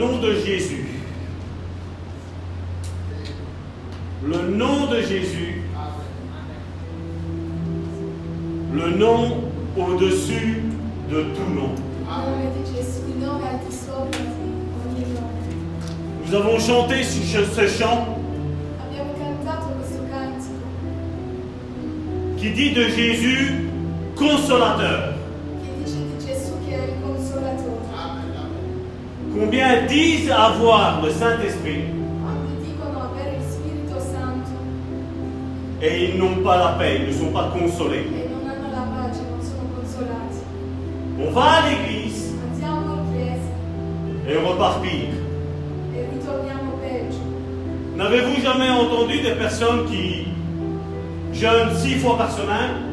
nom de Jésus. Le nom de Jésus. Le nom au-dessus de tout nom. Nous avons chanté ce chant qui dit de Jésus consolateur. Combien disent avoir le Saint-Esprit et ils n'ont pas la paix, ils ne sont pas consolés. On va à l'église. Et on repart pire. N'avez-vous jamais entendu des personnes qui jeûnent six fois par semaine?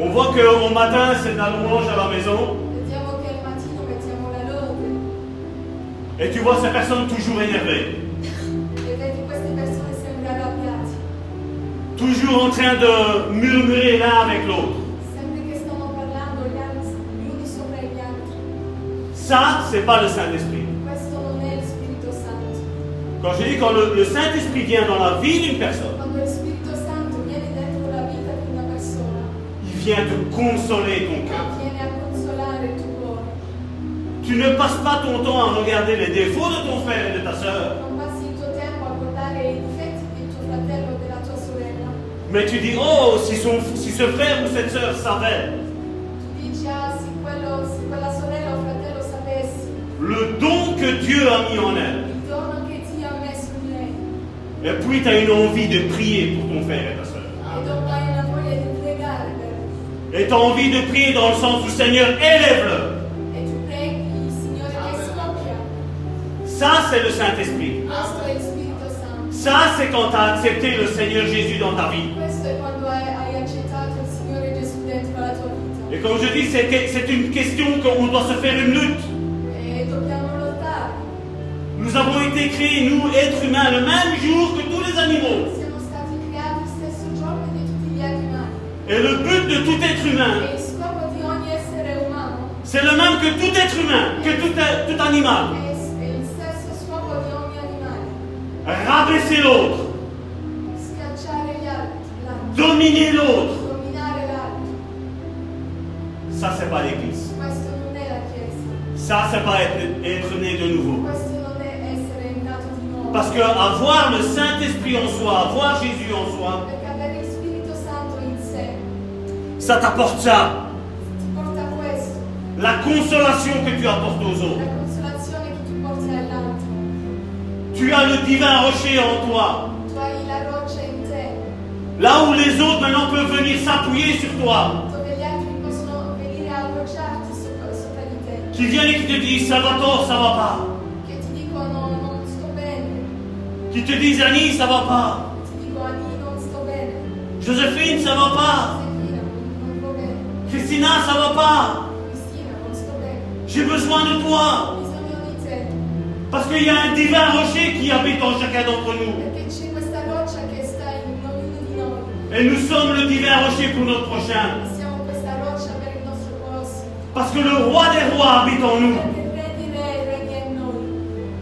On voit qu'au matin, c'est de la louange à la maison. Et tu vois ces personnes toujours énervées, toujours en train de murmurer l'un avec l'autre. Ça, c'est pas le Saint-Esprit. Quand je dis quand le, le Saint-Esprit vient dans la vie d'une personne, vient te consoler ton cœur. Tu ne passes pas ton temps à regarder les défauts de ton frère et de ta sorella. mais tu dis, oh, si, son, si ce frère ou cette sœur savait le don que Dieu a mis en elle, et puis tu as une envie de prier pour ton frère et ta sœur. Et tu as envie de prier dans le sens où Seigneur, élève-le. Ça, c'est le Saint-Esprit. Ça, c'est quand tu as accepté le Seigneur Jésus dans ta vie. Et comme je dis, c'est une question qu'on doit se faire une lutte. Nous avons été créés, nous, êtres humains, le même jour que tous les animaux. Et le but de tout être humain, c'est le même que tout être humain, que tout, tout animal. Rabaisser l'autre, dominer l'autre. Ça, c'est pas l'Église. Ça, c'est pas être, être né de nouveau. Parce que avoir le Saint-Esprit en soi, avoir Jésus en soi, ça t'apporte ça. La consolation que tu apportes aux autres. tu as le divin rocher en toi. Là où les autres maintenant peuvent venir s'appuyer sur toi. Qui viennent et qui te disent ça va tort, ça va pas. Qui te disent Annie, ça va pas. Joséphine, ça va pas. Christina, ça va pas. J'ai besoin de toi. Parce qu'il y a un divin rocher qui habite en chacun d'entre nous. Et nous sommes le divin rocher pour notre prochain. Parce que le roi des rois habite en nous.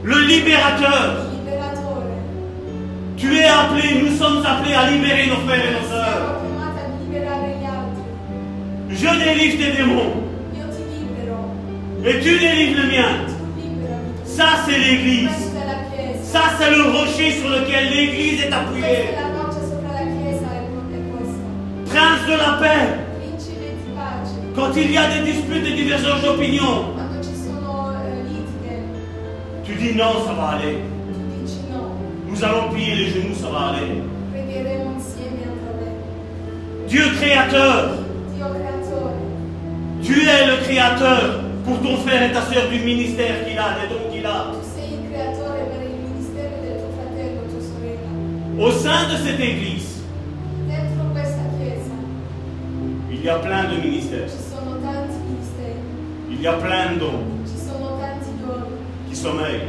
Le libérateur. Tu es appelé, nous sommes appelés à libérer nos frères et nos sœurs. Je délivre tes démons. Et tu délivres le mien. Ça, c'est l'Église. Ça, c'est le rocher sur lequel l'Église est appuyée. Prince de la paix. Quand il y a des disputes et divergences d'opinion, tu dis non, ça va aller. Nous allons plier les genoux, ça va aller. Dieu créateur. Tu es le créateur. Pour ton frère et ta soeur du ministère qu'il a, des dons qu'il a. Au sein de cette Église, il y a plein de ministères. Il y a plein de dons. Qui sommeillent.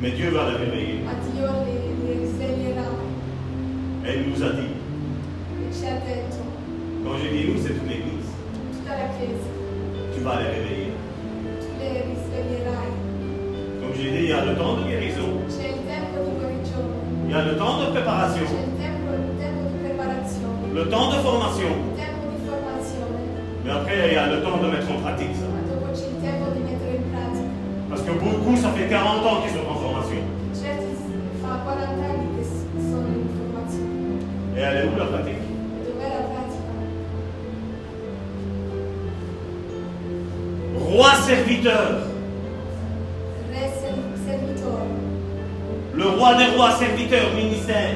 Mais Dieu va les réveiller. Et il nous a dit, quand je dis nous, c'est toute l'Église. tutta la Chiesa, tu vas les réveiller. tu le risveglierai. Comme j'ai dit, il y a le temps de guérison, C'è il tempo di guarigione, il y a le temps de préparation, c'è il tempo, il tempo di preparazione, le temps de formation, il tempo di formazione, mais après, il y a le temps de mettre en pratique ça. ma dopo c'è il tempo di mettere in pratica. Parce que beaucoup, ça fait 40 ans qu'ils sont en formation. Certi fa 40 anni che s- sono in formazione. Et elle est où la pratique? Roi serviteur, le roi des rois, serviteur, ministère,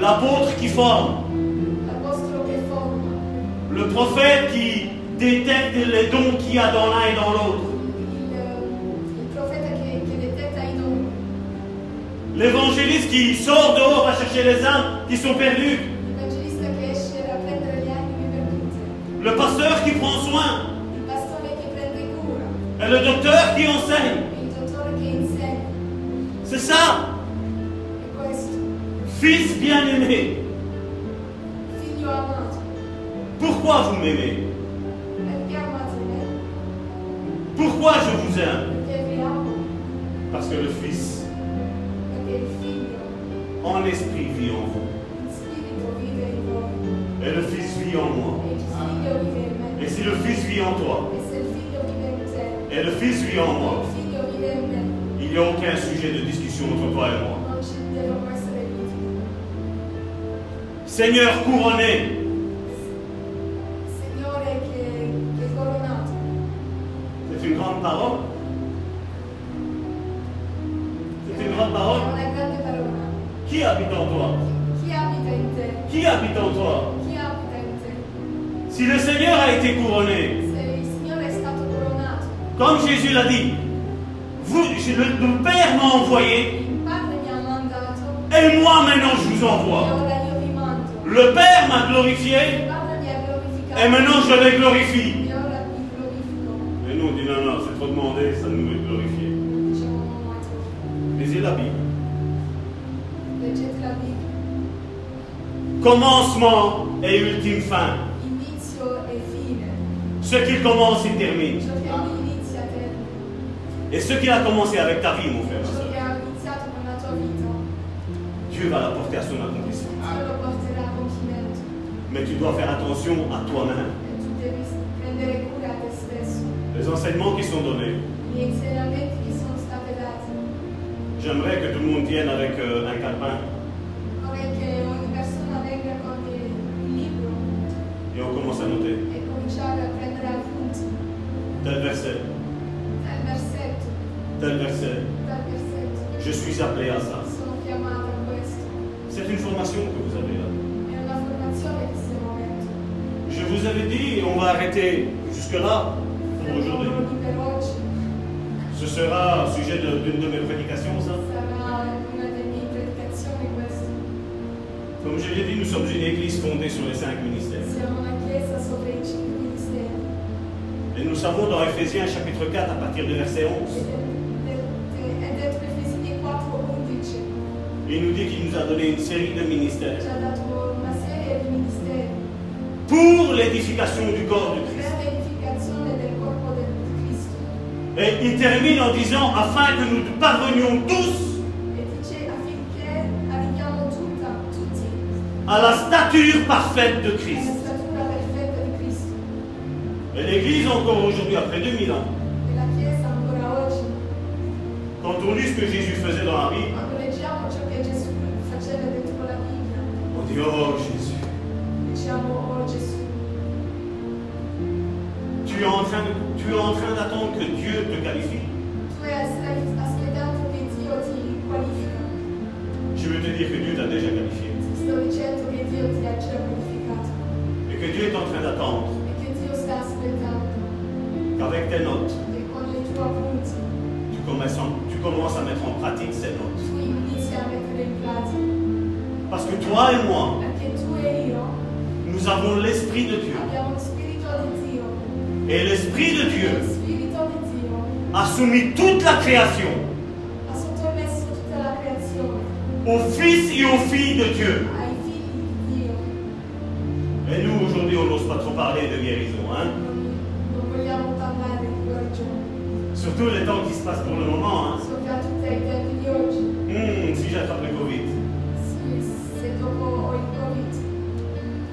l'apôtre qui forme, le prophète qui détecte les dons qu'il y a dans l'un et dans l'autre, l'évangéliste qui sort dehors à chercher les âmes qui sont perdues, le pasteur qui prend soin, et le docteur qui enseigne. C'est ça, fils bien-aimé. Pourquoi vous m'aimez? Pourquoi je vous aime? Parce que le Fils, en esprit, vit en vous. Et le Fils vit en moi. Et si le Fils vit en toi, et le Fils vit en moi, il n'y a aucun sujet de discussion entre toi et moi. Seigneur couronné, Si le Seigneur a été couronné, comme Jésus l'a dit, vous, je- le, le Père m'a envoyé, et moi maintenant je vous envoie. Le Père m'a glorifié, et maintenant je les glorifie. Et nous on dit non, non, c'est trop demandé, ça nous est glorifié. Lisez la Bible. Commencement et ultime fin. Ce qu'il commence, il termine. Et ce qu'il a commencé avec ta vie, mon frère, ma soeur, Dieu va la porter à son accomplissement. Mais tu dois faire attention à toi-même. Les enseignements qui sont donnés, j'aimerais que tout le monde vienne avec euh, un calepin. Libro et on commence à noter. Tel verset, tel verset. Je suis appelé à ça. Sono chiamata a questo. C'est une formation que vous avez là. È una formazione che stiamo avendo. Je vous avais dit, on va arrêter jusque-là pour aujourd'hui. Ce sera sujet de- d'une de, mes prédications, ça. Comme je l'ai dit, nous sommes une église fondée sur les cinq ministères. Et nous savons dans Ephésiens chapitre 4 à partir du verset 11, Ed è- È detto Efesini 4:11. il nous dit qu'il nous a donné une série de ministères pour l'édification du corps de Christ. Et il termine en disant, afin que nous parvenions tous à la stature parfaite de Christ. l'Église encore aujourd'hui, après 2000 ans, quand on lit ce que Jésus faisait dans la Bible, on dit, oh Jésus, oh Gesù, tu es en train, de- tu es en train d'attendre que Dieu te qualifie. Je veux te dire que Dieu t'a déjà qualifié. Et que Dieu est en train d'attendre qu'avec tes notes, tu commences, en- tu commences à mettre en pratique ces notes. Parce que toi et moi, nous avons l'Esprit de Dieu. Et l'Esprit de Dieu a soumis toute la création aux fils et aux filles de Dieu. Et nous, aujourd'hui, on n'ose pas trop parler de guérison. Hein? Surtout les temps qui se passent pour le moment. Hein? Soprattutto ai tempi di oggi. Hmm, si j'attrape le Covid, Sì, se dopo ho il Covid,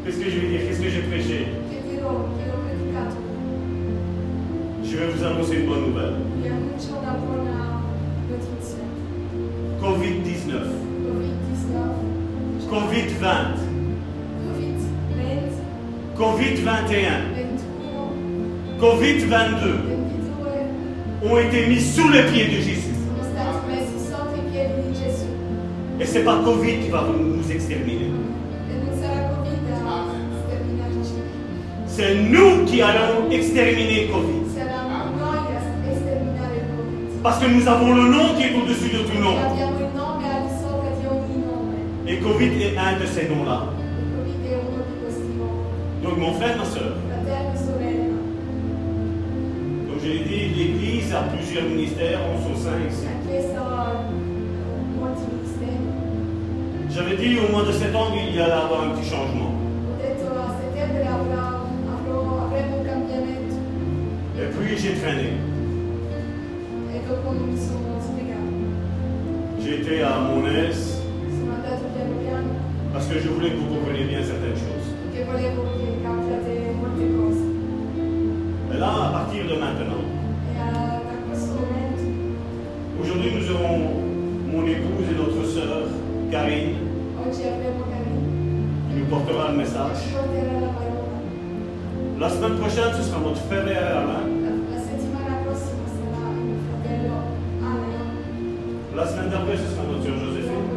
qu'est-ce que je vais dire? Qu'est-ce que j'ai prêché? Che dirò, che ho predicato? Je vais vous annoncer une bonne nouvelle. Vi annuncio una buona notizia. Covid-19, Covid-19, Covid-20, Covid-20, Covid-21, 21, Covid-22 22 ont été mis sous les pieds de Jésus. Et c'est pas Covid qui va nous exterminer. C'est nous qui allons exterminer Covid. Parce que nous avons le nom qui est au-dessus de tout nom. Et Covid est un de ces noms-là. Donc mon frère, ma soeur, l'Église a plusieurs ministères en son sein ici. ministeri. J'avais dit au mois de septembre, il y allait avoir un petit changement. A cambiamento Et puis j'ai traîné. J'ai été à mon aise parce que je voulais que vous compreniez bien certaines choses. Et là, à partir de maintenant, aujourd'hui nous aurons mon épouse et notre sœur, Karine, qui nous portera le message. la semaine prochaine, ce sera notre frère Alain. La, la semaine d'après, ce sera notre sœur Joséphine.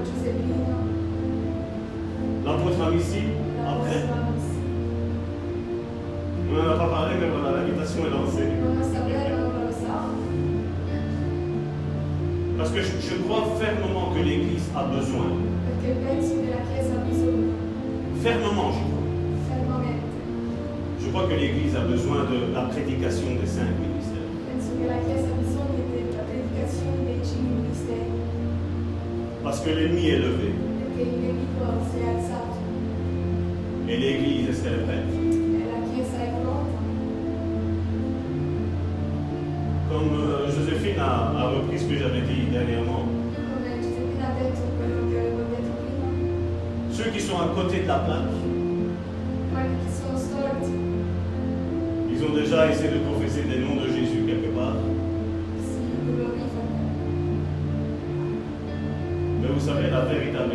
L'apôtre Amici, après. On n'en a pas parlé, mais voilà, l'invitation est lancée. Parce que je, je crois fermement que l'Église a besoin. Fermement, je crois. Je crois que l'Église a besoin de la prédication des cinq ministères. Parce que l'ennemi est levé. Et l'Église, est-ce qu'elle est prête. Comme euh, Joséphine a, repris ce que j'avais dit dernièrement, ceux qui sont à côté de la plaque, ils ont déjà essayé de professer des noms de Jésus quelque part. Mais vous savez, la véritable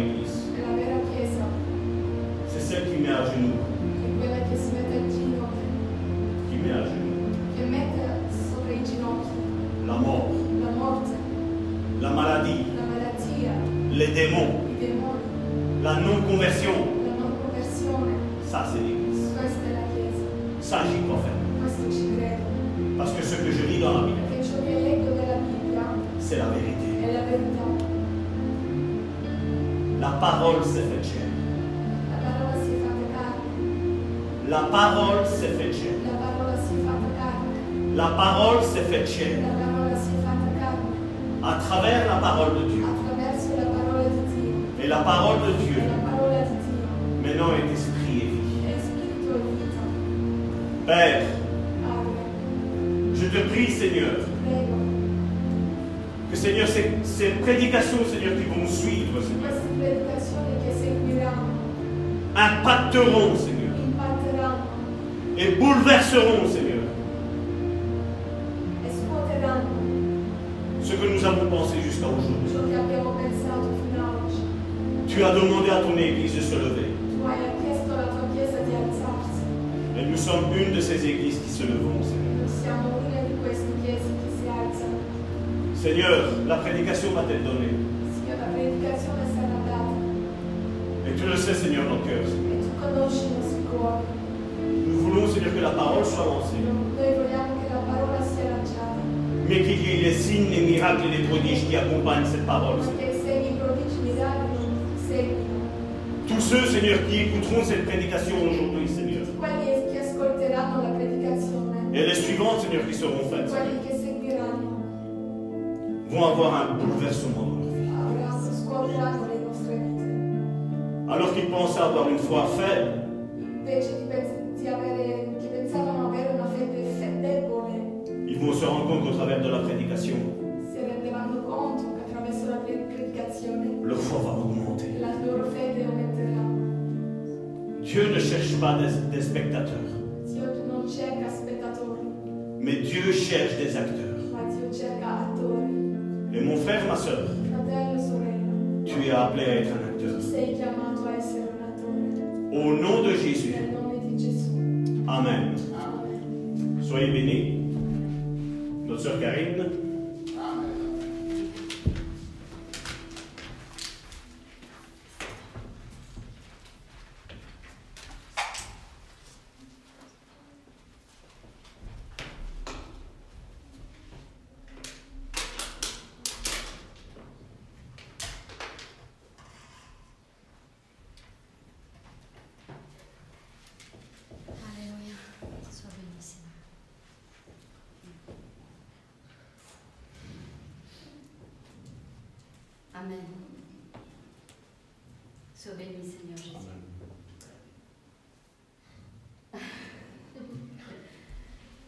parole s'est faite chair. la La parole s'est faite chair. la À travers la parole de Dieu. la. Et la parole de Dieu, la maintenant, est esprit et vie. Père, je te prie, Seigneur, que Seigneur, ces, ces prédications, Seigneur, qui vont suivre, Seigneur, impacteront, la prédication va t'être donnée. Signore, la predicazione sarà data Et tu le sais, Seigneur, dans le cœur. e tu conosci i nostri cuori. Nous voulons, Seigneur, que la parole soit lancée. Noi vogliamo che la parola sia lanciata, Mais qu'il y ait les signes, les miracles et les prodiges qui accompagnent cette parole. ma Seigneur. che i segni, i prodigi, i miracoli non seguino. Tous ceux, Seigneur, qui écouteront cette prédication aujourd'hui, Seigneur. Quelli che ascolteranno la predicazione, Et les suivantes, Seigneur, qui seront faites, quelli che seguiranno, vont avoir un bouleversement dans leur vie. vite. Alors qu'ils pensaient avoir une foi faible, ils vont se rendre compte qu'au travers de la prédication, leur foi va augmenter. Dieu ne cherche pas des, des spectateurs, mais Dieu cherche des acteurs. Et mon frère, ma soeur, tu es appelé à être un acteur. Au nom de Jésus. Amen. Soyez bénis. Notre sœur Karine. Alléluia. Sois béni, Seigneur. Amen. Sois béni, Seigneur Jésus.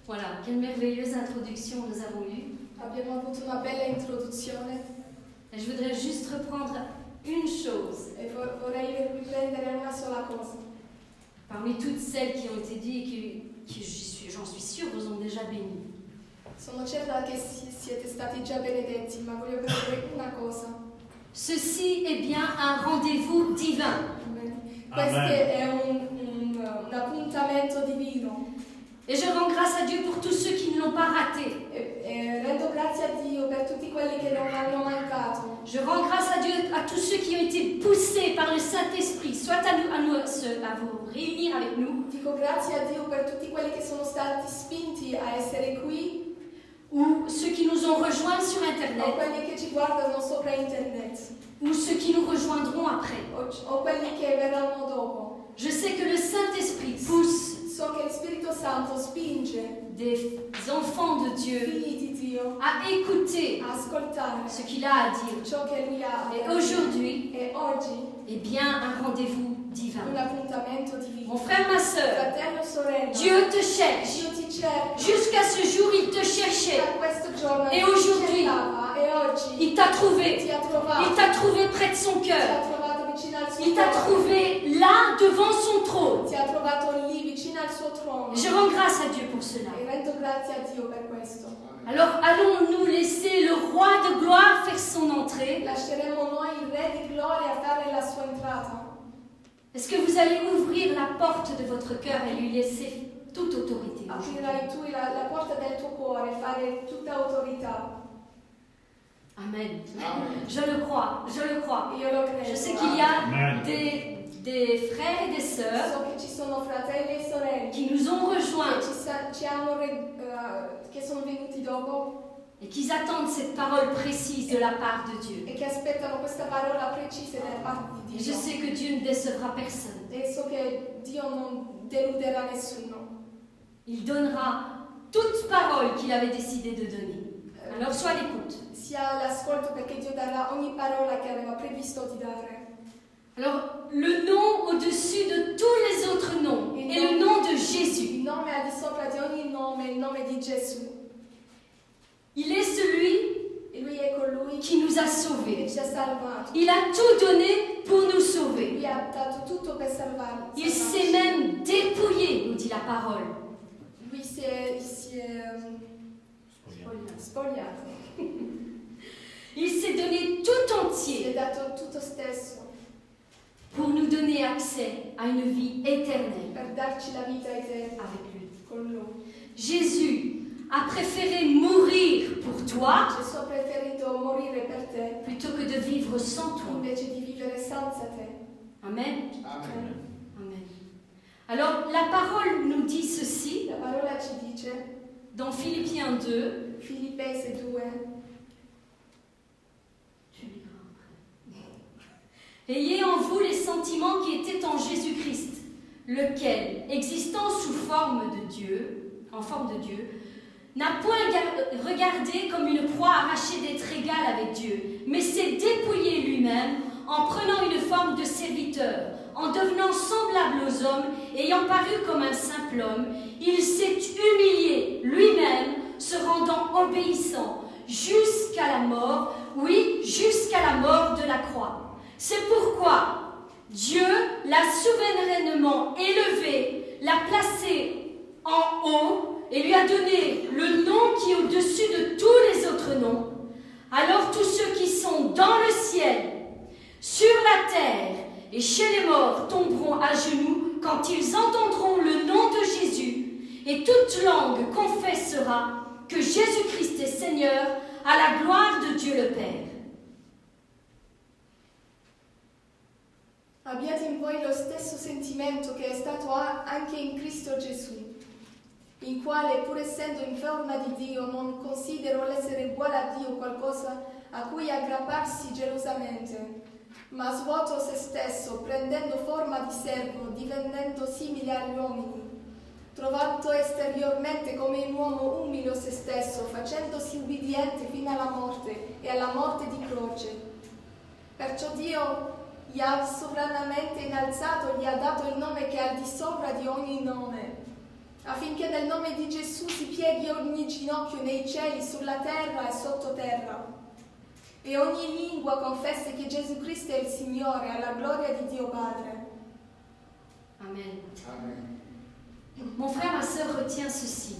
Voilà, quelle merveilleuse introduction nous avons eue. Abbiamo avuto una bella introduzione Et je voudrais juste reprendre une chose e vo- vorrei riprendere una sola cosa. parmi toutes celles qui ont été dites et que, que j'y suis- j'en suis sûre vous ont déjà béni. Certa che si- siete stati già benedetti, ma voglio vedere una cosa. Ceci est bien un rendez-vous divin. Amen. Questo è un, un- un appuntamento divino Et je rends grâce à Dieu pour tous ceux qui ne l'ont pas raté. e, e rendo grazie a Dio per tutti quelli che non hanno mancato. Je rends grâce à Dieu à tous ceux qui ont été poussés par le Saint-Esprit, soit à nous, à nous à vous réunir avec nous, Dico grazie a Dio per tutti quelli che sono stati spinti a essere qui ou ceux qui nous ont rejoints sur Internet, quelli che ci guardano sopra internet ou ceux qui nous rejoindront après. o, o quelli che verranno dopo. Je sais que le Saint-Esprit pousse So che lo Spirito Santo spinge des enfants de Dieu figli di Dio à écouter a ascoltare ce qu'il a à dire. ciò che Lui ha. Et aujourd'hui E oggi est bien un rendez-vous divin. un appuntamento Mon frère, ma soeur, Fratello, sorella, Dieu te cherche. Dio ti cerca. Jusqu'à ce jour, il te cherchait. Da questo giorno E ti aujourd'hui, cercava e oggi Il t'a trouvé. ti ha Il t'a trouvé près de son Ti ha cœur. trovato vicino al suo Il t'a trouvé là devant son trône. Ti ha trovato lì vicino al suo trono. Je rends grâce à Dieu pour cela. E. Alors allons-nous laisser le roi de gloire faire son entrée? Est-ce que vous allez ouvrir la porte de votre cœur et lui laisser toute autorité? Autorità. Amen. Je le crois, je le crois. Je sais qu'il y a des, des frères et des sœurs e qui nous ont rejoints et qui attendent cette parole précise de la part de Dieu. e Et je sais que Dieu ne décevra personne. E. Il donnera toute parole qu'il avait décidé de donner. Alors sois à l'écoute. Sia l'ascolto perché Dio darà ogni parola che aveva previsto di dare. Alors, le nom au-dessus de tous les autres noms est le nom de Jésus. Il nome al di sopra di ogni nome, il nome di Gesù. Il est celui E lui è colui qui nous a sauvés. ci ha salvato. Il a tout donné pour nous sauver. Lui ha dato tutto per salvarci. Il s'est même dépouillé, nous dit la parole. Lui si è, si è um, spogliato. Il s'est donné tout entier dato tutto stesso pour nous donner accès à une vie éternelle per darci la vita eterna avec lui. con lui. Jésus a préféré mourir pour toi plutôt que de vivre sans toi. invece di vivere senza te. Amen. Amen. Amen. Alors, la parole nous dit ceci La parola ci dice, dans Philippiens 2. Filippesi 2, Ayez en vous les sentiments qui étaient en Jésus-Christ, lequel, existant sous forme de Dieu, en forme de Dieu, n'a point gar- regardé comme une proie arrachée d'être égal avec Dieu, mais s'est dépouillé lui-même en prenant une forme de serviteur, en devenant semblable aux hommes, ayant paru comme un simple homme, il s'est humilié lui-même, se rendant obéissant jusqu'à la mort, oui, jusqu'à la mort de la croix. C'est pourquoi Dieu l'a souverainement élevé, l'a placé en haut et lui a donné le nom qui est au-dessus de tous les autres noms. Alors tous ceux qui sont dans le ciel, sur la terre et chez les morts tomberont à genoux quand ils entendront le nom de Jésus, et toute langue confessera que Jésus-Christ est Seigneur à la gloire de Dieu le Père. Abbiate in voi lo stesso sentimento che è stato anche in Cristo Gesù, il quale, pur essendo in forma di Dio, non considerò l'essere uguale a Dio qualcosa a cui aggrapparsi gelosamente, ma svuotò se stesso, prendendo forma di servo, diventando simile agli uomini. Trovato esteriormente come un uomo umile se stesso, facendosi ubbidiente fino alla morte e alla morte di croce. Perciò Dio gli ha sovranamente innalzato, gli ha dato il nome che è al di sopra di ogni nome, affinché nel nome di Gesù si pieghi ogni ginocchio nei cieli, sulla terra e sottoterra, e ogni lingua confessi che Gesù Cristo è il Signore, alla gloria di Dio Padre. Amen. Amen. Mon frère, ma sœur, retiens ceci.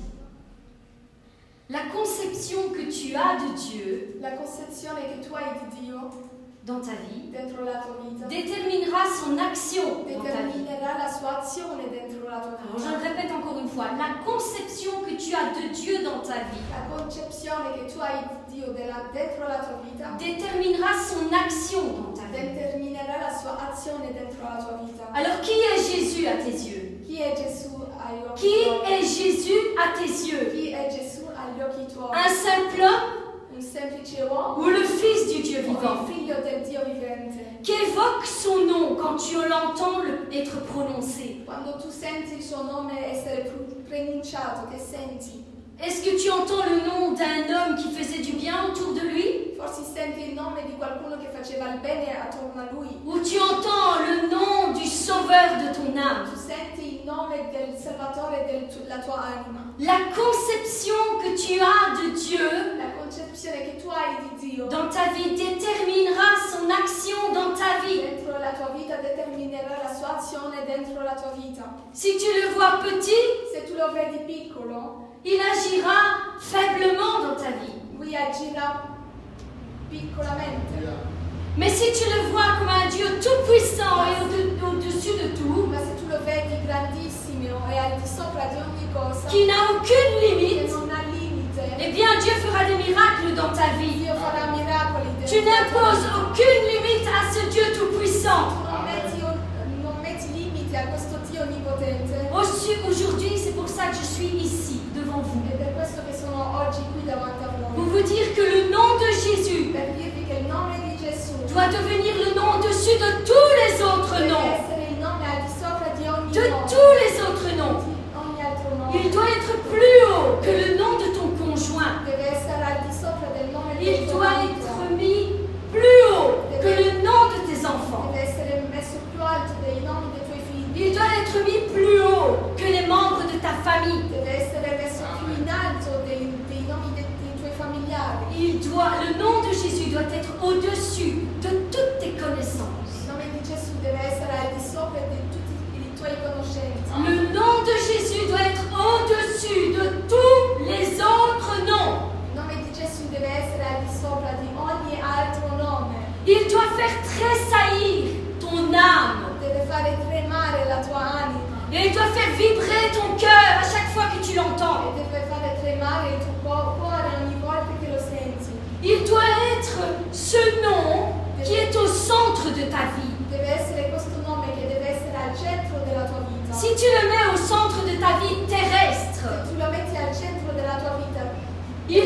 La conception que tu as de Dieu La concezione che tu hai di Dio dans ta vie dentro la tua vita déterminera son action dans ta vie. determinerà la sua azione dentro la tua Alors, je vita. le répète encore une fois, la conception que tu as de Dieu dans ta vie La concezione che tu hai di Dio della- dentro la tua vita déterminera son action dans ta vie. determinerà la sua azione dentro la tua vita. Alors qui est Jésus à tes yeux? Chi è Gesù agli occhi Qui tuoi? est Jésus à tes yeux? Chi è Gesù agli occhi tuoi? Un simple homme ou le Fils du Dieu vivant? Qu'évoque son nom quand tu l'entends le- être prononcé Est-ce que tu entends le nom d'un homme qui faisait du bien autour de lui? Forse senti il nome di qualcuno che faceva il bene attorno a lui. Ou tu entends le nom du sauveur de ton âme? Tu senti il nome del Salvatore della tua anima? La conception que tu as de Dieu La concezione che tu hai di Dio dans ta vie déterminera son action dans ta vie. dentro la tua vita determinerà la sua azione dentro la tua vita. Si tu le vois petit, Se tu lo vedi piccolo, il agira faiblement dans ta vie. lui agirà piccolamente. Mais si tu le vois comme un Dieu tout-puissant et au- au-dessus de tout, Ma se tu lo vedi grandissimo e al di sopra di ogni cosa, qui n'a aucune che limite, non ha limite, eh bien Dieu fera des miracles dans ta vie. Dio farà miracoli. dentro Tu n'imposes aucune limite à ce Dieu tout-puissant. Tu non metti, non metti limiti a questo Dio onnipotente. Aussi, Aujourd'hui, c'est pour ça que je suis ici, devant vous. A Pour vous dire que le nom de Jésus doit devenir le nom au-dessus de tous les autres noms. De tous les autres noms. Nome. Il doit être plus haut que le nom de ton conjoint. Il doit être mis plus haut que le nom de tes enfants. Il doit être mis plus haut que les membres de ta famille. Deve essere messo più in alto dei, dei nomi dei, dei tuoi familiari. Il doit, le nom de Jésus doit être au-dessus de toutes tes connaissances. Le nom de Jésus doit être au-dessus de tous les autres noms. Il doit faire tressaillir ton âme. Et il doit faire vibrer ton cœur à chaque fois que tu l'entends. Il doit être ce nom qui est au centre de ta vie. Si tu le mets au centre de ta vie terrestre, il,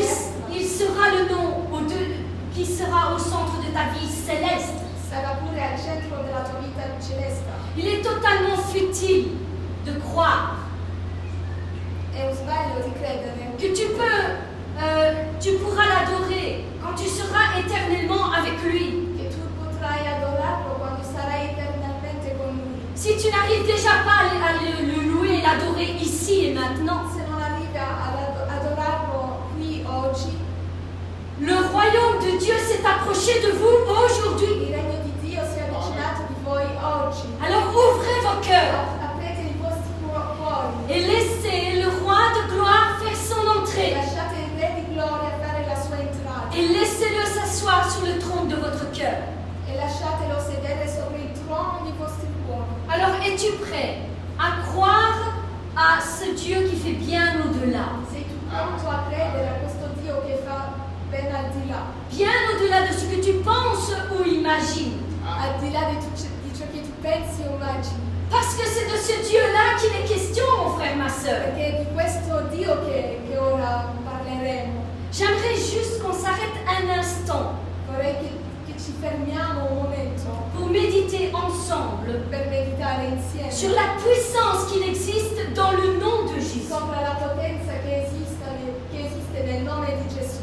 il sera le nom au deux- qui sera au centre de ta vie céleste. Il est totalement futile de croire que tu peux, euh, tu pourras l'adorer quand tu seras éternellement avec lui. Si tu n'arrives déjà pas à le, louer et l'adorer ici et maintenant. Le royaume de Dieu s'est approché de vous aujourd'hui. Alors ouvrez vos cœurs. Et laissez s'asseoir sur le trône de votre cœur. Alors es-tu prêt à croire à ce Dieu qui fait bien au-delà? Bien au-delà de ce que tu penses ou imagines. Parce que c'est de ce Dieu-là qu'il est question, mon frère, ma soeur. J'aimerais juste qu'on s'arrête un instant Vorrei che, che ci fermiamo un momento pour méditer ensemble per meditare insieme sur la puissance qu'il existe dans le nom de Jésus. sopra la potenza che esiste, che esiste nel nome di Gesù.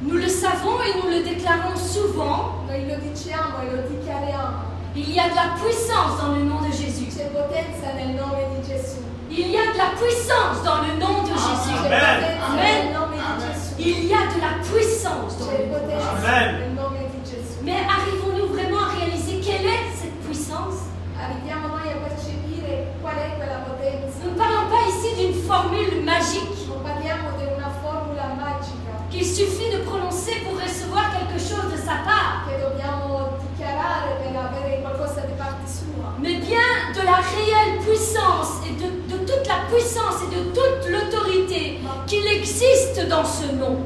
Nous le savons et nous le déclarons souvent, Noi lo diciamo e lo dichiariamo. il y a de la puissance dans le nom de Jésus. C'è potenza nel nome di Gesù. Il y a de la puissance dans le nom de Jésus. Amen. Il y a de la puissance dans le nom de Jésus. Amen. Mais arrivons-nous vraiment à réaliser quelle est cette puissance? Nous ne parlons pas ici d'une formule magique qu'il suffit de prononcer pour recevoir quelque chose de sa part, puissance et de toute l'autorité qu'il existe dans ce nom.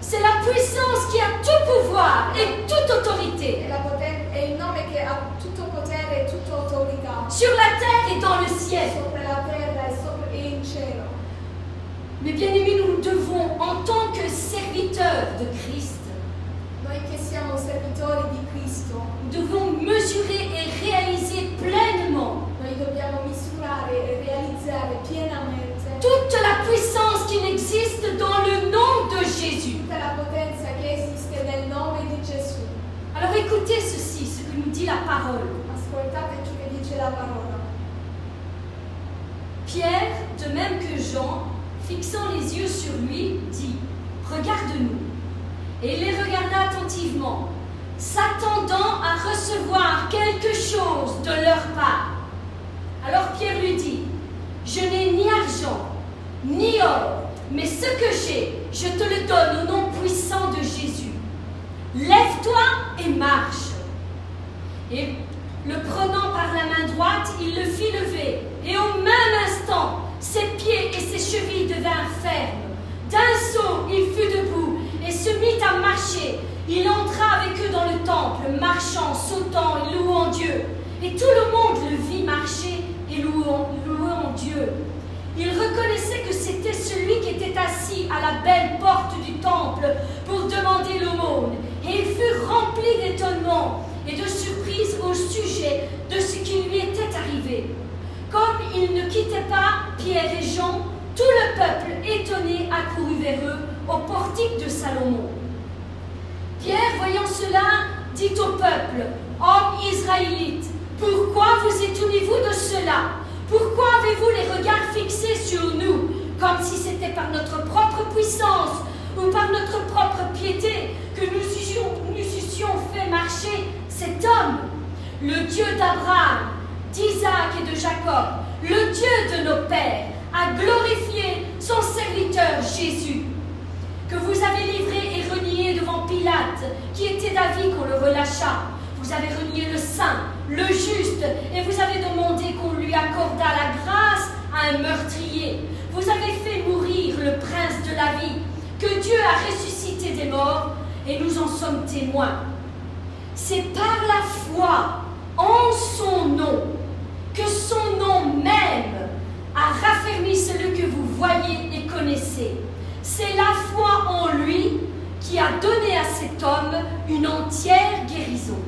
C'est la puissance qui a tout pouvoir et toute autorité sur la terre et dans le ciel. Mais bien aimés, nous devons, en tant que serviteurs de Christ, Noi che siamo servitori di Cristo, nous devons mesurer et réaliser pleinement noi dobbiamo misurare e realizzare pienamente toute la puissance qui existe dans le nom de Jésus. tutta la potenza che esiste nel nome di Gesù. Alors écoutez ceci, ce que nous dit la parole. Ascoltate ciò che dice la parola. Pierre, de même que Jean, fixant les yeux sur lui, dit Regarde-nous. Et les regarda attentivement, s'attendant à recevoir quelque chose de leur part. Alors Pierre lui dit Je n'ai ni argent, ni or, mais ce que j'ai, je te le donne au nom puissant de Jésus. Lève-toi et marche. Et le prenant par la main droite, il le fit lever. Et au même instant, ses pieds et ses chevilles devinrent fermes. D'un saut, il fut debout et se mit à marcher. Il entra avec eux dans le temple, marchant, sautant et louant Dieu. Et tout le monde le vit marcher et louant, louant Dieu. Il reconnaissait que c'était celui qui était assis à la belle porte du temple pour demander l'aumône. Et il fut rempli d'étonnement et de surprise au sujet de ce qui lui était arrivé. Comme il ne quittait pas Pierre et Jean, tout le peuple étonné accourut vers eux au portique de Salomon. Pierre, voyant cela, dit au peuple, Hommes israélites, pourquoi vous étonnez-vous de cela? Pourquoi avez-vous les regards fixés sur nous, comme si c'était par notre propre puissance ou par notre propre piété que nous eussions, nous eussions fait marcher cet homme? Le Dieu d'Abraham, d'Isaac et de Jacob, le Dieu de nos pères, a glorifié son serviteur Jésus que vous avez livré et renié devant Pilate, qui était d'avis qu'on le relâchât. Vous avez renié le saint, le juste, et vous avez demandé qu'on lui accordât la grâce à un meurtrier. Vous avez fait mourir le prince de la vie, que Dieu a ressuscité des morts, et nous en sommes témoins. C'est par la foi en son nom que son nom même a raffermi celui que vous voyez et connaissez. C'est la foi en lui qui a donné à cet homme une entière guérison.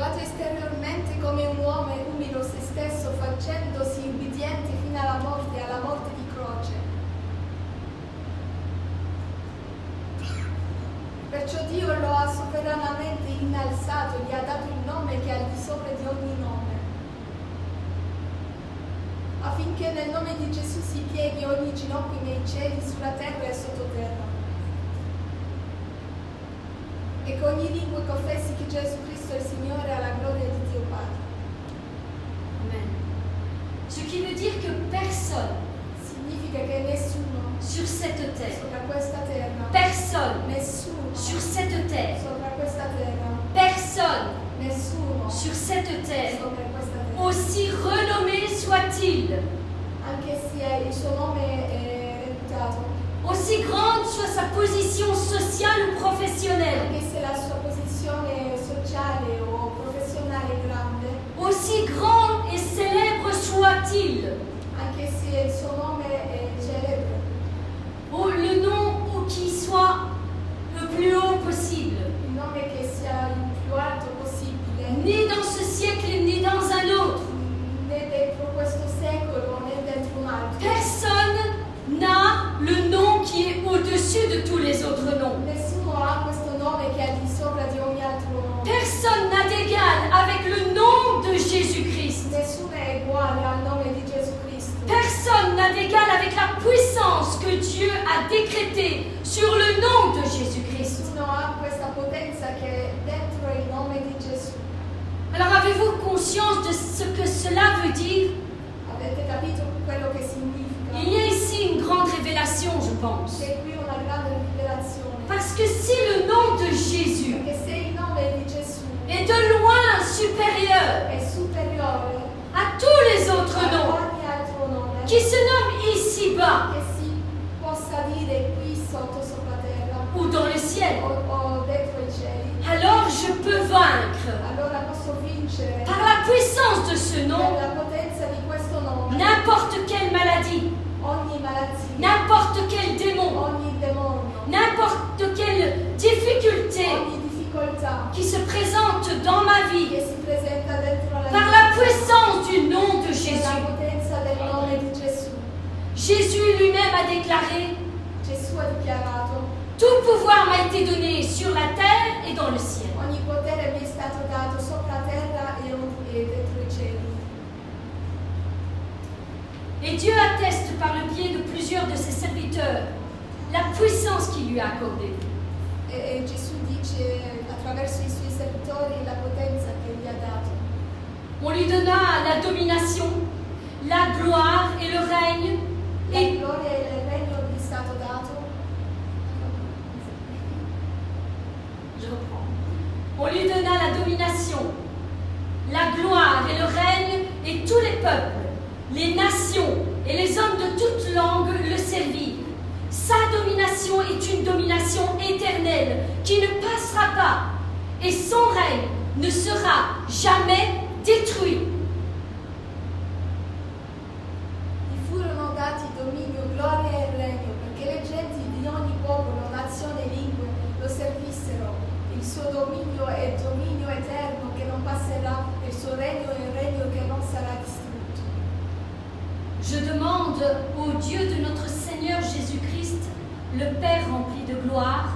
Trovato esteriormente come un uomo e umilo se stesso facendosi ubbidiente fino alla morte alla morte di croce. Perciò Dio lo ha soveranamente innalzato gli ha dato il nome che è al di sopra di ogni nome, affinché nel nome di Gesù si pieghi ogni ginocchio nei cieli, sulla terra e sottoterra. E che ogni lingua confessi che Gesù Cristo è il Signore alla gloria di Dio Padre. Amen. Ce qui veut dire que personne Significa che nessuno sur cette terre, sopra questa terra, personne nessuno sur cette terre, sopra questa terra, personne nessuno sur cette terre, sopra questa terra, aussi renommé soit-il, anche se il suo nome è reputato, aussi grande soit sa position sociale ou professionnelle, anche se la sua posizione sociale o professionale è grande, aussi grand et célèbre soit-il, anche se il suo nome è celebre, ou le nom ou qui soit le plus haut possible, il nome che sia il più alto possibile, ni dans ce siècle ni dans un autre. né dentro questo secolo né dentro un altro. Personne n'a le nom qui est au-dessus de tous les autres noms. Nessuno ha questo nome che è al di sopra di ogni altro nome. Personne n'a d'égal avec le nom de Jésus-Christ. Nessuno è uguale al nome di Gesù Cristo. Personne n'a d'égal avec la puissance que Dieu a décrétée sur le nom de Jésus-Christ. Alors avez-vous conscience de ce que cela veut dire? Il y a ici une grande révélation, je pense. Parce que si le nom de Jésus est de loin supérieur à tous les autres noms qui se nomment ici-bas. Che si possa dire qui sotto sopra terra ou dans le ciel, o, o dentro i cieli, alors je peux vaincre. Allora posso vincere par la puissance de ce nom. Per la potenza di questo nome n'importe quelle maladie, ogni malattia, n'importe quel démon, ogni n'importe quelle difficulté. Ogni qui se présente vie presenta dentro la par la puissance du nom de Jésus. Jésus lui-même a déclaré, Tout pouvoir m'a été donné sur la terre et dans le ciel. e e. Et Dieu atteste par le biais de plusieurs de ses serviteurs la puissance qu'il lui a accordée. E, e Gesù dice attraverso i suoi servitori la potenza che gli ha dato. On lui donna la domination, la gloire et le règne. La Et gloria e il regno gli è stato dato. je reprends. On lui donna la domination, la gloire et le règne, et tous les peuples, les nations et les hommes de toutes langues le servirent. Sa domination est une domination éternelle qui ne passera pas, et son règne ne sera jamais détruit. Gli furono dati dominio, gloria e regno perché le genti di ogni popolo, nazione e lingue lo servissero. Il suo dominio è dominio eterno che non passerà, e il suo regno è un regno che non sarà distrutto. Je demande au Dieu de notre Seigneur Jésus-Christ, le Père rempli de gloire,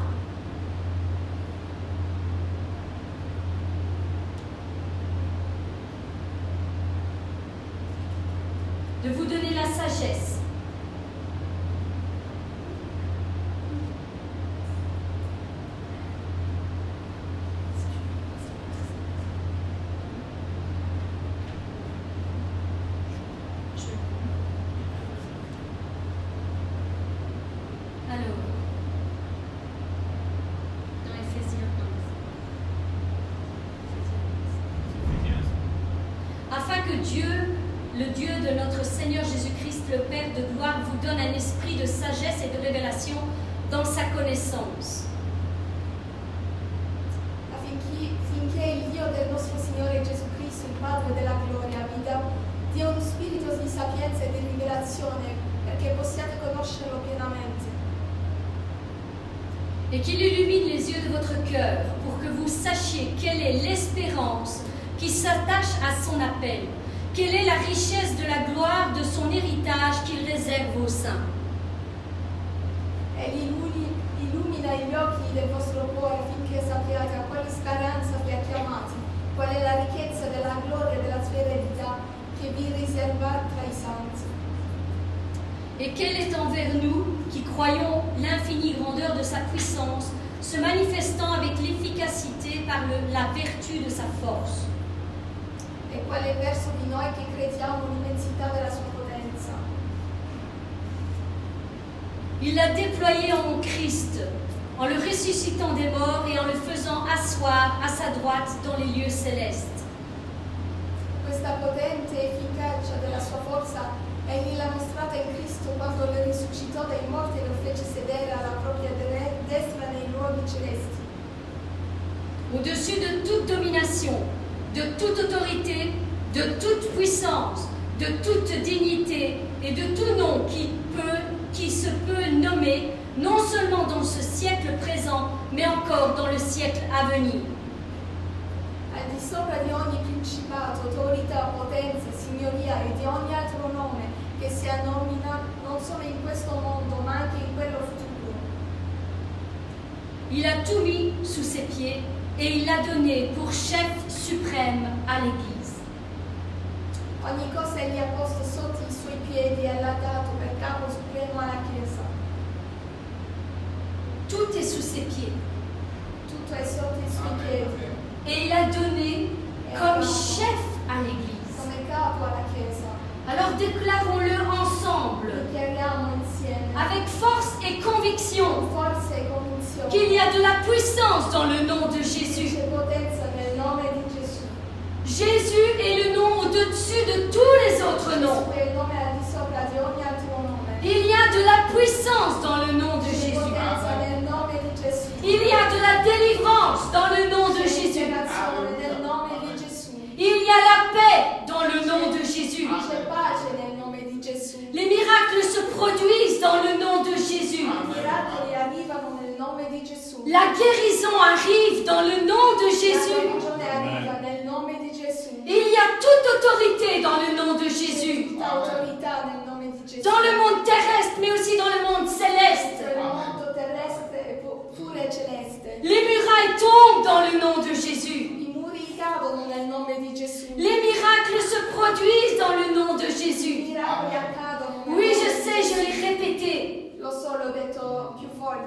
de vous donner la sagesse, Alors, dans Éphésiens 11. Afin que Dieu, le Dieu de notre Seigneur Jésus-Christ, le Père de gloire, vous donne un esprit de sagesse et de révélation dans sa connaissance. Affinché finché il Dio del nostro Signore Gesù Cristo, il Padre della gloria, vi dà dia uno spirito di sapienza e di rivelazione perché possiate conoscerlo pienamente. Et qu'il illumine les yeux de votre cœur pour que vous sachiez quelle est l'espérance qui s'attache à son appel, quelle est la richesse de la gloire de son héritage qu'il réserve aux saints. E illumini- illumina gli occhi del vostro cuore affinché sappiate a quale speranza vi ha chiamati, qual è la ricchezza della gloria della sua eredità che vi riserva tra i santi. Et quelle est envers nous qui croyons l'infinie grandeur de sa puissance, se manifestant avec l'efficacité par le- la vertu de sa force. E qual è verso di noi che crediamo l'immensità della sua potenza. Il l'a déployé en Christ, en le ressuscitant des morts et en le faisant asseoir à sa droite dans les lieux célestes. Questa potente efficacia della sua forza egli l'ha mostrata in Cristo quando lo risuscitò dai morti e lo au-dessus de toute domination, de toute autorité, de toute puissance, de toute dignité et de tout nom qui, peut, qui se peut nommer, non seulement dans ce siècle présent, mais encore dans le siècle à venir. Al di sopra di ogni principato, autorità, potenza, signoria e di ogni altro nome che sia nomina non solo in questo mondo ma anche in quello futuro. Il a tout mis sous ses pieds et il l'a donné pour chef suprême à l'Église. Ogni cosa egli ha posto sotto i suoi piedi e l'ha dato per capo supremo alla Chiesa. Tout est sous ses pieds. Tutto è sotto i suoi piedi, Et il a donné comme chef à l'Église. come capo alla Chiesa. Alors déclarons-le ensemble. Avec force et conviction con forza e convinzione qu'il y a de la puissance dans le nom de Jésus. Jésus est le nom au-dessus de tous les autres noms. Il y a de la puissance dans le nom de Jésus. Il y a de la délivrance dans le nom de Jésus. Gesù. Il y a la paix dans le nom de Jésus. Gesù. Les miracles se produisent dans le nom de Jésus. Nome di Gesù. La guérison arrive dans le nom de Jésus. arriva nel nome as toute autorité dans le nom de Jésus. tutta autorità nel nome di Gesù. Dans le monde terrestre, mais aussi dans le monde céleste. Nel mondo terrestre pu- pure celeste. Les murailles tombent dans le nom de Jésus. I muri cadono nel nome di Gesù. Les miracles se produisent dans le nom de I Jésus. miracoli accadono. nel Oui, je sais, je l'ai répété.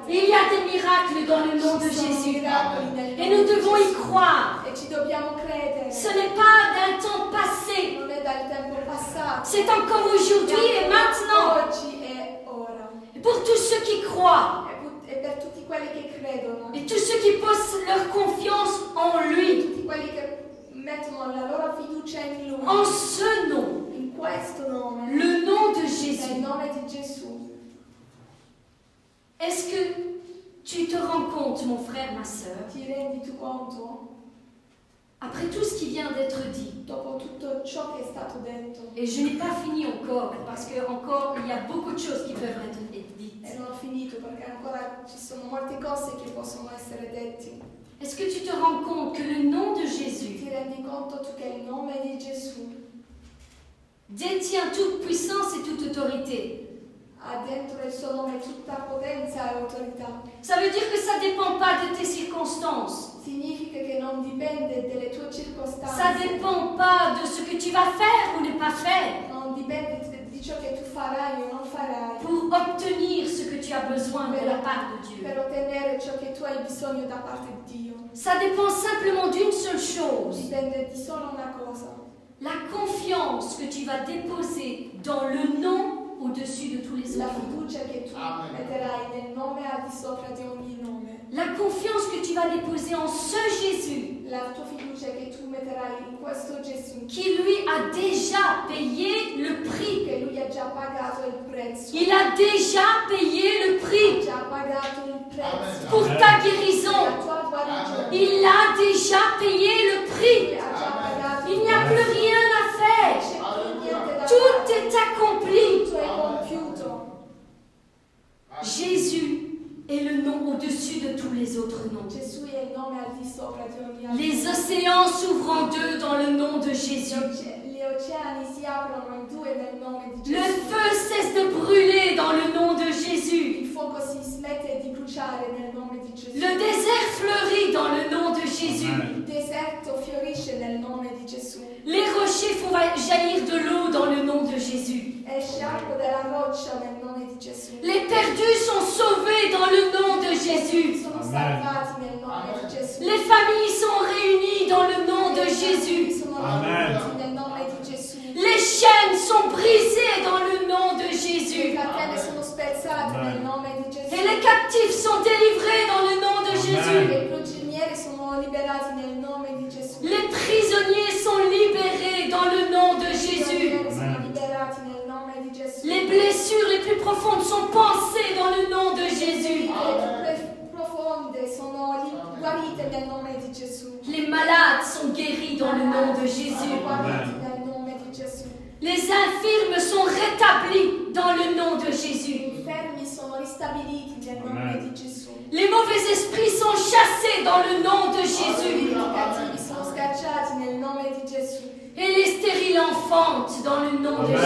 Il y a des miracles dans le nom de Jésus. Et nous devons y croire. E. Ce n'est pas d'un temps passé. C'est encore aujourd'hui et maintenant. E. Pour tous ceux qui croient E et tous ceux qui posent leur confiance en lui, en ce nom, le nom de Jésus. Est-ce que tu te rends compte, mon frère, ma sœur, Ti rendi tu conto? après tout ce qui vient d'être dit, Dopo tutto ciò che è stato detto. et je n'ai pas fini encore, parce que encore il y a beaucoup de choses qui peuvent être dites. E non ho finito perché ancora ci sono molte cose che possono essere dette. Est-ce que tu te rends compte que le nom de Jésus Ti rendi conto tu che il nome di Gesù détient toute puissance et toute autorité Ça veut dire que ça ne dépend pas de tes circonstances. Ça ne dépend pas de ce que tu vas faire ou ne pas faire. Pour obtenir ce que tu as besoin de la part de Dieu. Ça dépend simplement d'une seule chose, la confiance que tu vas déposer dans le nom au-dessus de tous les la autres. fiducia che tu Amen. metterai nel nome al di sopra di ogni nome, La confiance que tu vas déposer en ce Jésus la tua fiducia che tu metterai in questo Gesù, qui lui a déjà payé le prix. che Lui ha già pagato il prezzo, Il a déjà payé le ha prix già pagato il prezzo pour ta guérison. la tua guarigione. Il a déjà payé le Lui prix. ha già pagato Il n'y a plus rien à Non faire. c'è più niente da Tout fare. Est accompli. Jésus est le nom au-dessus de tous les autres noms. Les océans s'ouvrent en deux dans le nom de Jésus. Gli oce- Gli oceani si aprono in due nel nome di Le feu cesse de brûler dans le nom de Jésus. Il fuoco si smette di bruciare nel nome di Gesù. Le désert fleurit dans le nom de Jésus. Il deserto fiorisce nel nome di Gesù. Les rochers font jaillir de l'eau dans le nom de Jésus. Les perdus sont sauvés dans le nom de Jésus. Les familles sont réunies dans le nom de Jésus. Amen. riuniti nel nome di Gesù. Les chaînes sont brisées dans le nom de Jésus. Et les captifs sont délivrés dans le nom de. Jésus. Les prisonniers sont libérés dans le nom de Jésus. Les blessures les plus profondes sont pansées dans le nom de Jésus. Les malades sont guéris dans le nom de Jésus. Les infirmes sont rétablis dans le nom de Jésus. Amen. Les mauvais esprits sont chassés dans le nom de Jésus. Et les stériles enfantent dans le nom de.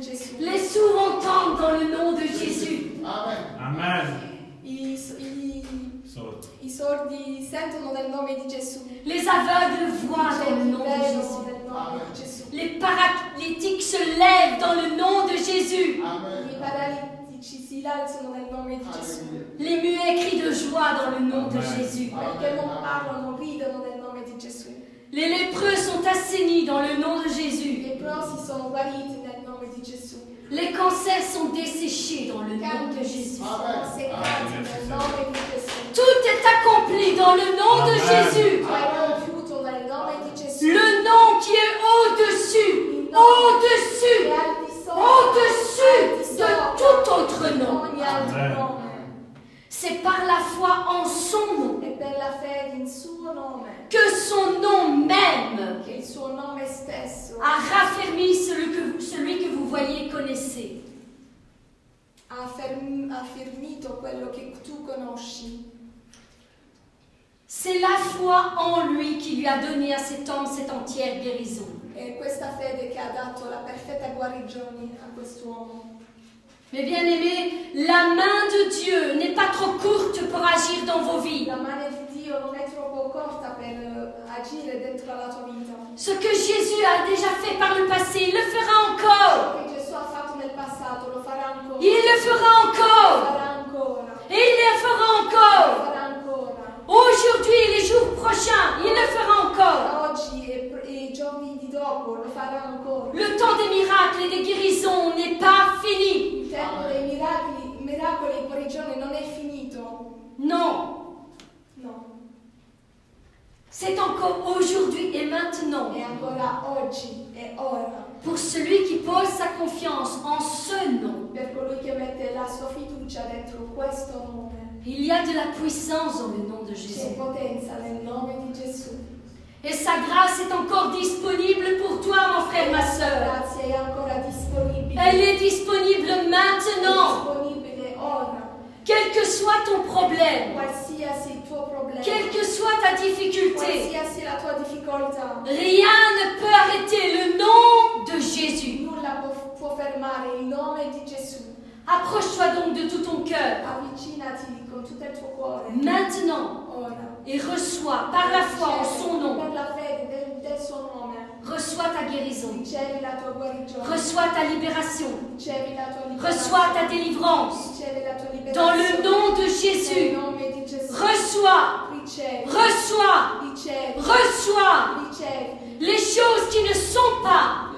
Jésus. Les sourds entendent dans le nom de Jésus. Amen. Amen. I, i- So, i sordi sentono nel nome di Gesù. Les aveugles voient dans le nom de Jésus. nel nome di Gesù. Les paralytiques se lèvent dans le nom de Jésus. Amen. I paralitici si alzano nel nome di Gesù. Les muets crient de joie dans le nom de. Jésus. Perché non parlano, ridono nel nome di Gesù. Les lépreux sont assainis dans le nom de I Jésus. leprosi sono guariti nel nome di Gesù. Les cancers sont desséchés dans le nom de Jésus. Tout est accompli dans le nom de. Jésus. Le nom qui est au-dessus, au-dessus, au-dessus de tout autre nom. C'est par la foi en son nom Que son nom même a raffermi celui que, celui que vous voyez et connaissez. C'est la foi en lui qui lui a donné à cet homme cette entière guérison. È questa fede che ha dato la perfetta guarigione a quest'uomo. Mes bien-aimés, la main de Dieu n'est pas trop courte pour agir dans vos vies. La di Dio non è troppo corta per eh, agire dentro la tua vita. Ce que Jésus a déjà fait par le passé, il le fera encore. Ciò che Gesù ha fatto nel passato lo farà ancora. Il le fera Lo encore. farà ancora. Et il le fera Lo encore. farà ancora. Aujourd'hui et les jours prochains, il le fera encore. Oggi e, e i giorni di dopo lo farà ancora. Le temps des miracles et des guérisons n'est pas fini. Il tempo dei miracoli, miracoli e non è finito. Non, No. C'est encore aujourd'hui et maintenant. Pour celui qui pose sa confiance en ce nom, il y a de la puissance dans le nom de Jésus. Et sa grâce est encore disponible pour toi, mon frère, ma soeur. Elle est disponible maintenant. Quel que soit ton problème, quelle que soit ta difficulté, rien ne peut arrêter le nom de Jésus. Approche-toi donc de tout ton cœur. Maintenant et reçois par la foi en son nom, Reçois ta guérison, reçois ta libération, reçois ta délivrance. Dans le nom de Jésus, reçois, reçois, reçois. Les choses qui ne sont pas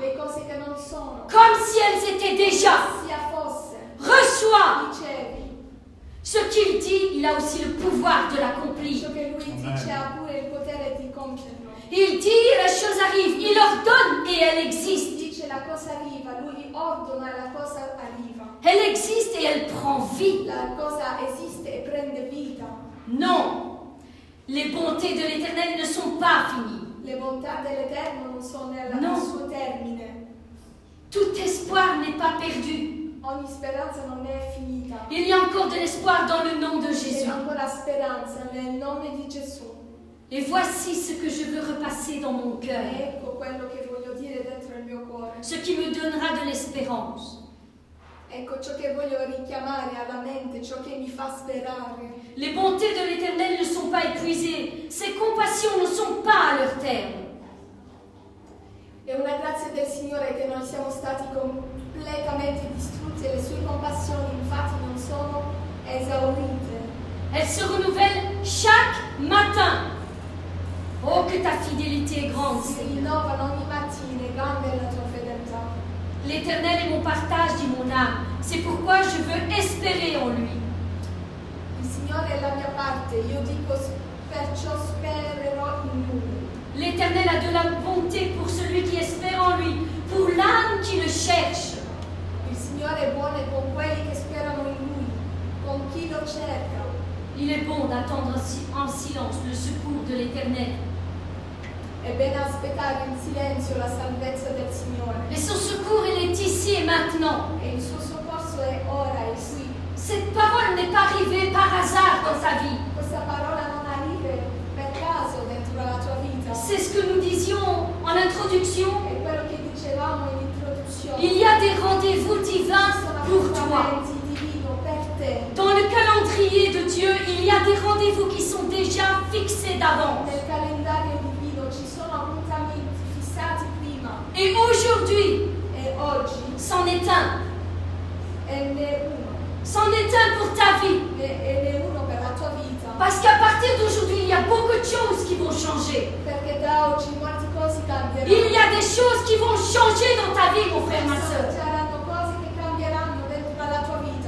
comme si elles étaient déjà. Reçois. Ce qu'il dit, il a aussi le pouvoir de l'accomplir. Il dit, la chose arrive, il ordonne et elle existe. Dice la cosa arriva, lui ordina la cosa arriva. Elle existe et elle prend vie. La cosa esiste e prende vita. Non, les bontés de l'Éternel ne sont pas finies. Le bontà dell'Eterno non sono nel No. al suo termine. Tout espoir n'est pas perdu. Ogni speranza non è finita. Il y a encore de l'espoir dans le nom de C'è Jésus. ancora speranza nel nome di Gesù. Et voici ce que je veux repasser dans mon cœur, ecco quello che voglio dire dentro il mio cuore. ce qui me donnera de l'espérance. Ecco ciò che voglio richiamare alla mente, ciò che mi fa sperare. Les bontés de l'Éternel ne sont pas épuisées, ses compassions ne sont pas à leur terme. È una grazia del Signore che non siamo stati completamente distrutti e le sue compassioni infatti non sono esaurite. Elles se renouvellent chaque matin. Oh, que ta fidélité est grande, Seigneur. e. L'Éternel est mon partage, dit mon âme. C'est pourquoi je veux espérer en lui. Il Signore è la mia parte, io dico perciò spererò in Lui. L'Éternel a de la bonté pour celui qui espère en lui, pour l'âme qui le cherche. Il Signore è buono con quelli che sperano in Lui, con chi lo cerca. Il est bon d'attendre en silence le secours de l'Éternel. Et son secours, il est ici et maintenant. Cette parole n'est pas arrivée par hasard dans ta vie. C'est ce que nous disions en introduction. Il y a des rendez-vous divins pour toi. Dans le calendrier de Dieu, il y a des rendez-vous qui sont déjà fixés d'avance. Et aujourd'hui, c'en est un. C'en est un pour ta vie. Parce qu'à partir d'aujourd'hui, il y a beaucoup de choses qui vont changer. Il y a des choses qui vont changer dans ta vie, mon frère, ma soeur.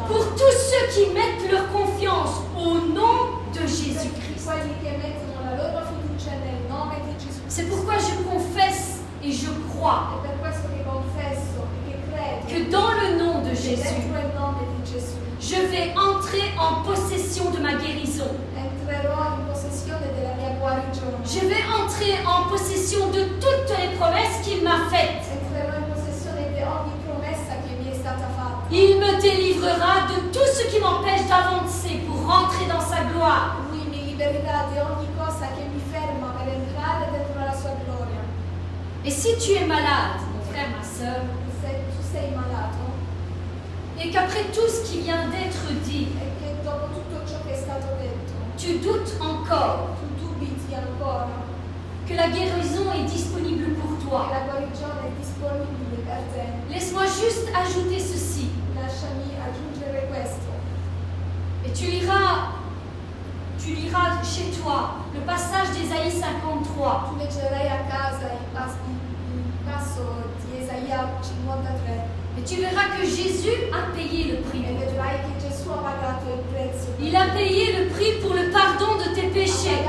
Pour tous ceux qui mettent leur confiance au nom de Jésus-Christ. C'est pourquoi je confesse et je crois que dans le nom de Jésus, je vais entrer en possession de ma guérison. Je vais entrer en possession de toutes les promesses qu'il m'a faites. Il me délivrera de tout ce qui m'empêche d'avancer pour rentrer dans sa gloire. Lui mi libererà di ogni cosa Et si tu es malade, mon frère, ma soeur, malato et qu'après tout ce qui vient d'être dit, detto tu doutes encore ancora que la guérison est disponible pour toi, la guarigione è disponibile per te, laisse-moi juste ajouter ceci. lasciami aggiungere questo. Et tu liras, chez toi le passage d'Ésaïe 53. Tu leggerai a casa il, pas- il passo di Esaia 53 Et tu verras que Jésus a payé le prix. il a payé le prix pour le pardon de tes péchés.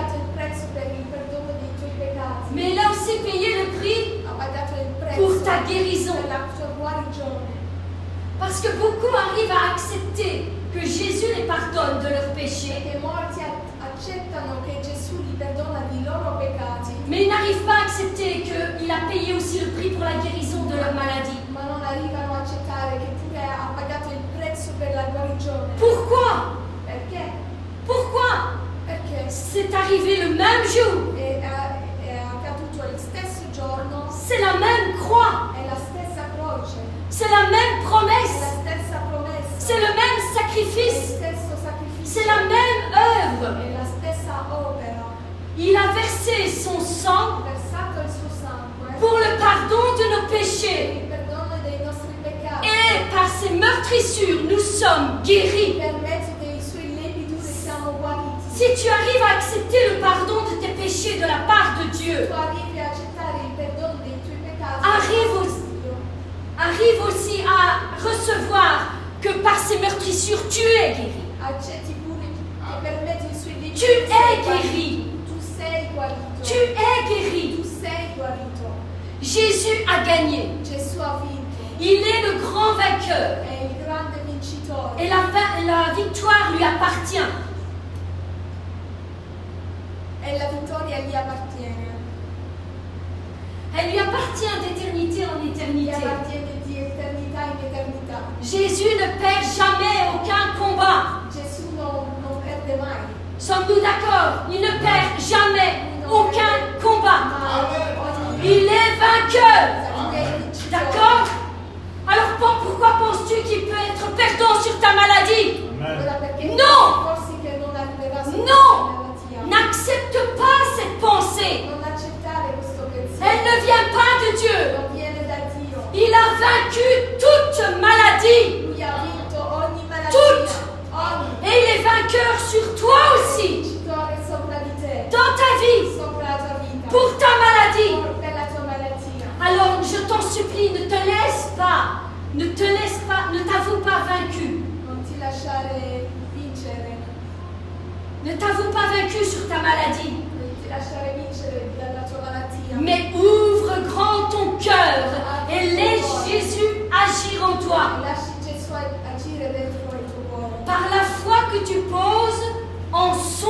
Mais il a aussi payé le prix pour ta guérison. Parce que beaucoup arrivent à accepter que Jésus les pardonne de leurs péchés. Accettano che Gesù li perdona di loro peccati, Mais ils n'arrivent pas à accepter qu'il a payé aussi le prix pour la guérison de leur maladie. ma non arrivano a accettare che pure ha pagato il prezzo per la guarigione. Pourquoi? Perché? Pourquoi? Perché? C'est arrivé le même jour. è, è- è accaduto il stesso giorno, C'est la même croix. è la stessa croce, C'est la même è promesse. la stessa promessa, C'est le même è sacrifice. stesso sacrificio, C'est la même œuvre. è la stessa opera. Il a versé son sang Ha versato il suo sangue pour le pardon de nos per péchés. il perdono dei nostri peccati. Et par ses meurtrissures, nous sommes guéris. Per mezzo dei suoi lepiduri siamo guariti. Si tu arrives à accepter le pardon de tes péchés de la part de Dieu, Tu arrivi a accettare il perdono dei tuoi peccati. Arrivo- Dio. arrive aussi à recevoir que par ses meurtrissures, tu es guéri. Accetti pure Tu es guéri. Tu es guéri. Jésus a gagné. Il est le grand vainqueur. Et la, victoire lui appartient. E la vittoria gli appartiene. Elle lui appartient d'éternité en éternité. Jésus ne perd jamais aucun combat. Gesù non, non perde mai. Sommes-nous d'accord? Il ne perd jamais aucun combat. Il est vainqueur. D'accord? Alors pour- pourquoi penses-tu qu'il peut être perdant sur ta maladie? Non arriverà su No! malattia. N'accepte pas cette pensée. Non. Elle ne vient pas de Dieu. Non. Il a vaincu toute maladie. Lui Et il est vainqueur sur toi aussi. Dans ta vie. Pour ta maladie. Alors je t'en supplie, ne te laisse pas. Ne te laisse pas. Ne t'avoue pas vaincu. Ne t'avoue pas vaincu sur ta maladie. Mais ouvre grand ton cœur et laisse Jésus agir en toi. E lasci Gesù agire dentro il tuo cuore. Par la foi que tu poses en suo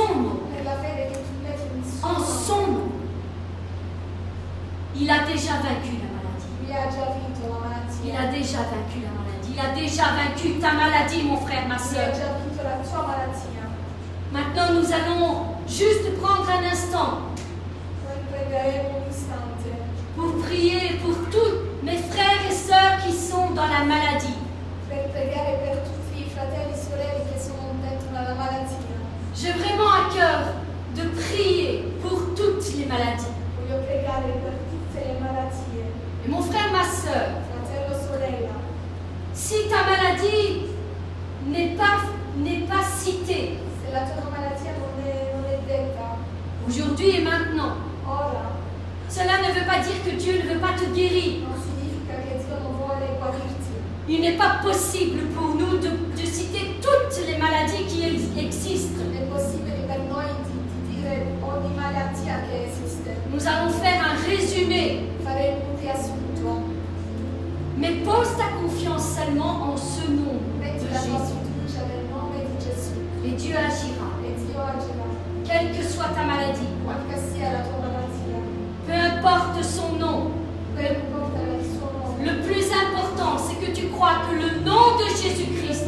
En nom. Il a déjà vaincu la maladie. Il a déjà vaincu la maladie. Il a déjà vaincu ta maladie, mon frère, ma soeur. malattia. Maintenant, nous allons juste prendre un instant pour prier pour tous mes frères et sœurs qui sont dans la maladie. La malattia. J'ai vraiment à cœur de prier pour toutes les maladies. Malattie. Et mon frère, ma Fratello, sorella, si ta maladie n'est pas, n'est pas citée aujourd'hui et maintenant, ora, cela ne veut pas dire que Dieu ne veut pas te guérir. Il n'est pas possible pour nous de, de citer toutes les maladies qui ex- existent. Nous allons faire un résumé, mais pose ta confiance seulement en ce nom de Jésus. Et Dieu agira. e Dio agirà. Quelle que soit ta maladie, peu importe son nom, le plus important, c'est que tu crois que le nom de Jésus-Christ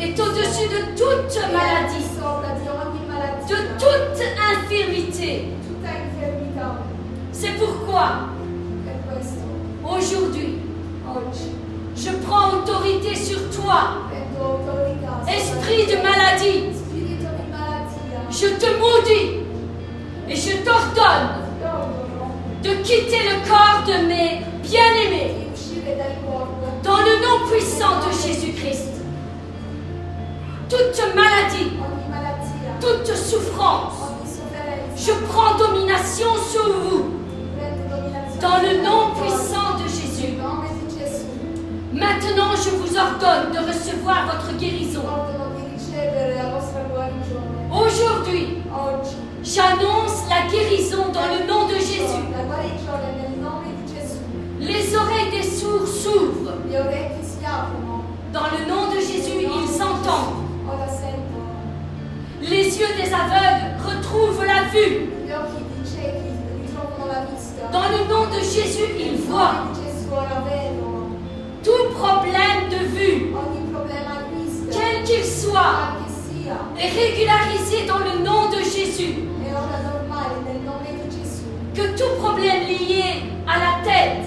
est au-dessus de toute maladie, de toute infirmité. C'est pourquoi, aujourd'hui, je prends autorité sur toi, esprit de maladie. Je te maudis et je t'ordonne de quitter le corps de mes bien-aimés dans le nom puissant de Jésus-Christ. Toute maladie, toute souffrance, je prends domination sur vous dans le nom puissant de Jésus. Maintenant, je vous ordonne de recevoir votre guérison. Aujourd'hui, j'annonce la guérison dans le nom de Jésus. Les oreilles des sourds s'ouvrent. Dans le nom de Jésus, ils entendent. Les yeux des aveugles retrouvent la vue. Dans le nom de Jésus, ils voient. Tout problème de vue, quel qu'il soit, est régularisé dans le nom de Jésus. Que tout problème lié à la tête,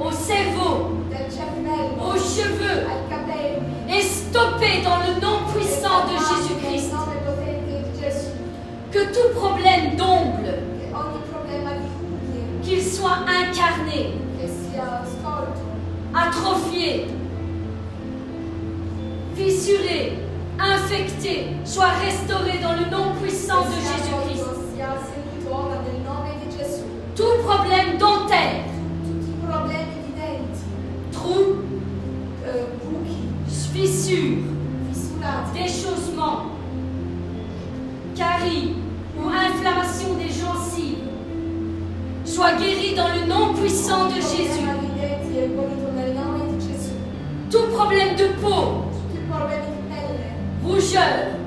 au cerveau, tout problème cuffie qu'il soit incarné, atrophié, fissuré, infecté, soit restauré dans le nom puissant de Jésus-Christ. Tout problème dentaire, Gesù. Tout problème de peau, rougeur,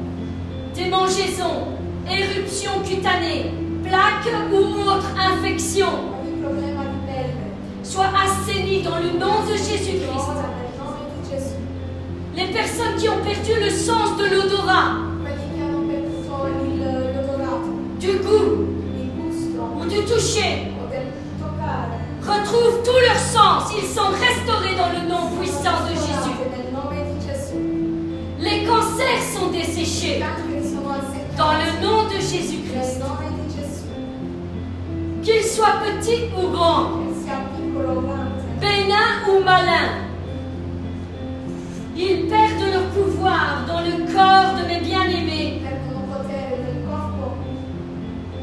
démangeaison, éruption cutanée, plaque ou autre infection, soit assaini dans le nom de Jésus-Christ. Les personnes qui ont perdu le sens de l'odorat, dans le nom de Jésus-Christ. Qu'ils soient petits ou grande, bénins ou malins, ils perdent leur pouvoir dans le corps de mes bien-aimés.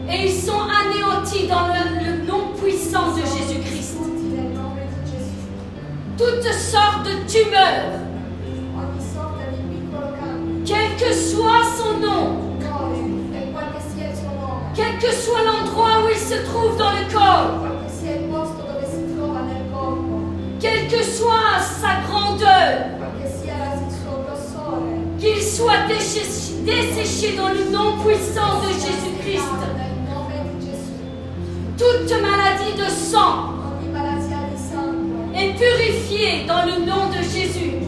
Et ils sont anéantis dans le, le nom puissant de Jésus-Christ. Toutes sortes de tumeurs, quel que soit son nom, quel que soit l'endroit où il se trouve dans le corps, quelle que soit sa grandeur, qu'il soit déché- desséché dans le nom puissant de Jésus-Christ. Toute maladie de sang est purifiée dans le nom de Jésus.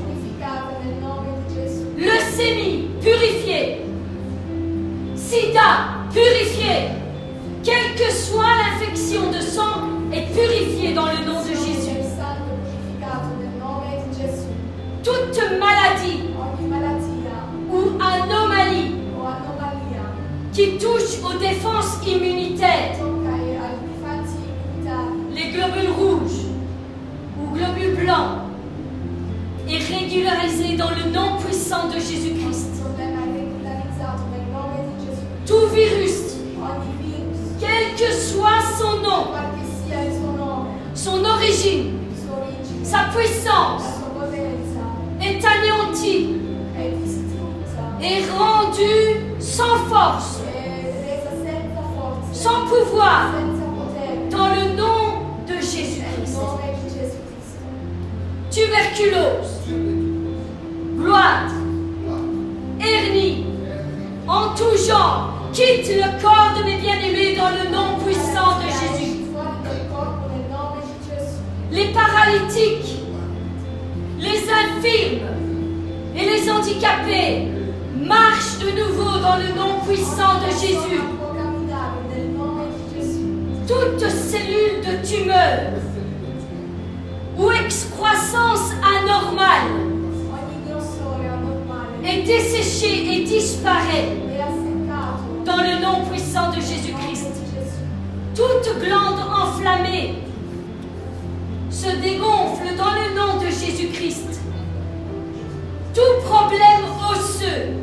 Leucémie, purifiée. Sida, purifié. Quelle que soit l'infection de sang, est purifiée dans le nom de Jésus. Toute maladie ou anomalie qui touche aux défenses immunitaires, les globules rouges ou globules blancs, est régularisée dans le nom puissant de Jésus-Christ. Tout virus, quel que soit son nom, son origine, sa puissance, est anéanti et rendu sans force, sans pouvoir, dans le nom de Jésus-Christ. Tuberculose, gloire, hernie, en tout genre, quitte le corps de mes bien-aimés dans le nom puissant de Jésus. Les paralytiques, les infirmes et les handicapés marchent de nouveau dans le nom puissant de Jésus. Toute cellule de tumeur ou excroissance anormale est desséché et disparaît dans le nom puissant de Jésus-Christ. Toute glande enflammée se dégonfle dans le nom de Jésus-Christ. Tout problème osseux,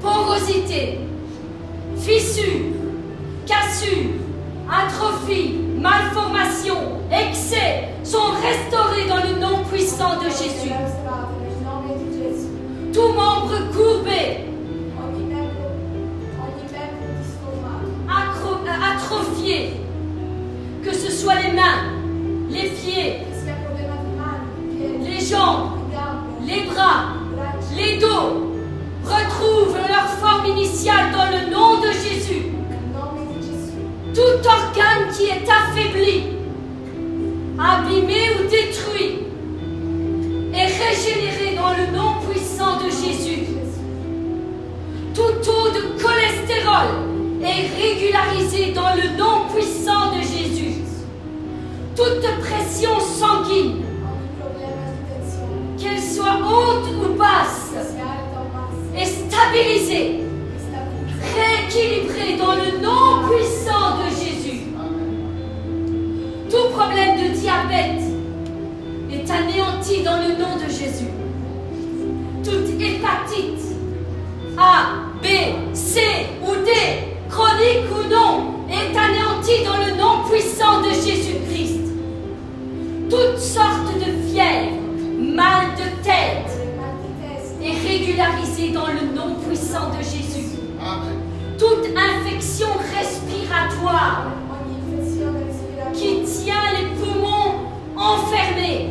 porosité, fissure, cassure, atrophie, malformation, excès sont restaurés dans le nom puissant de Jésus. Tout membre courbé, atrophié, que ce soit les mains, les pieds, les jambes, les bras, les dos, retrouvent leur forme initiale dans le nom de Jésus. Tout organe qui est affaibli, abîmé ou détruit est régénéré dans le nom puissant de Jésus. Tout taux de cholestérol est régularisé dans le nom puissant de Jésus. Toute pression sanguine, qu'elle soit haute ou basse, est stabilisée, rééquilibrée dans le nom puissant. Tout problème de diabète est anéanti dans le nom de Jésus. Toute hépatite A, B, C ou D, chronique ou non, est anéantie dans le nom puissant de Jésus-Christ. Toutes sortes de fièvre, mal de tête est régularisée dans le nom puissant de Jésus. Toute infection respiratoire qui tient les poumons enfermés,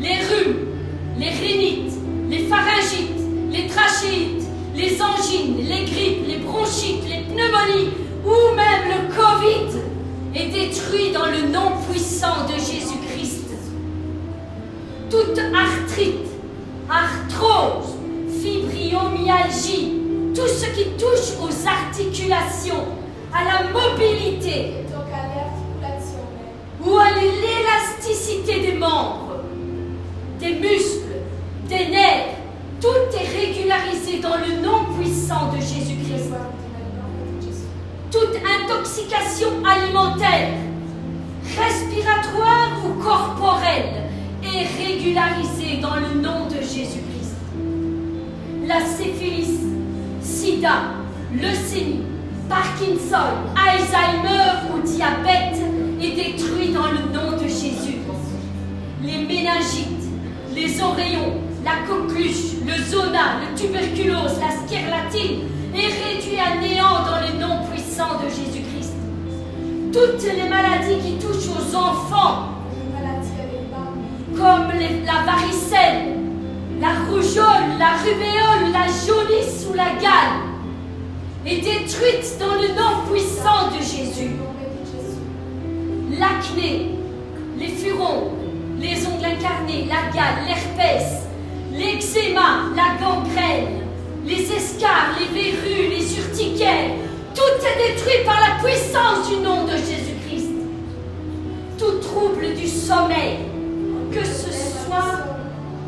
les rhumes, les rhinites, les pharyngites, les trachéites, les angines, les grippes, les bronchites, les pneumonies ou même le Covid est détruit dans le nom puissant de Jésus-Christ. Toute arthrite, arthrose, fibromyalgie, tout ce qui touche aux articulations, à la mobilité, ou à l'élasticité des membres, des muscles, des nerfs, tout est régularisé dans le nom puissant de Jésus-Christ. Toute intoxication alimentaire, respiratoire ou corporelle est régularisée dans le nom de Jésus-Christ. La syphilis, sida, leucémie, Parkinson, Alzheimer ou diabète est détruit dans le nom de Jésus. Les méningites, les oreillons, la coqueluche, le zona, le tuberculose, la scarlatine est réduit à néant dans le nom puissant de Jésus-Christ. Toutes les maladies qui touchent aux enfants, comme la varicelle, la rougeole, la rubéole, la jaunisse ou la gale, est détruite dans le nom puissant de Jésus. L'acné, les furons, les ongles incarnés, la gale, l'herpès, l'eczéma, la gangrène, les escarres, les verrues, les urticaires, tout est détruit par la puissance du nom de Jésus-Christ. Tout trouble du sommeil, que ce soit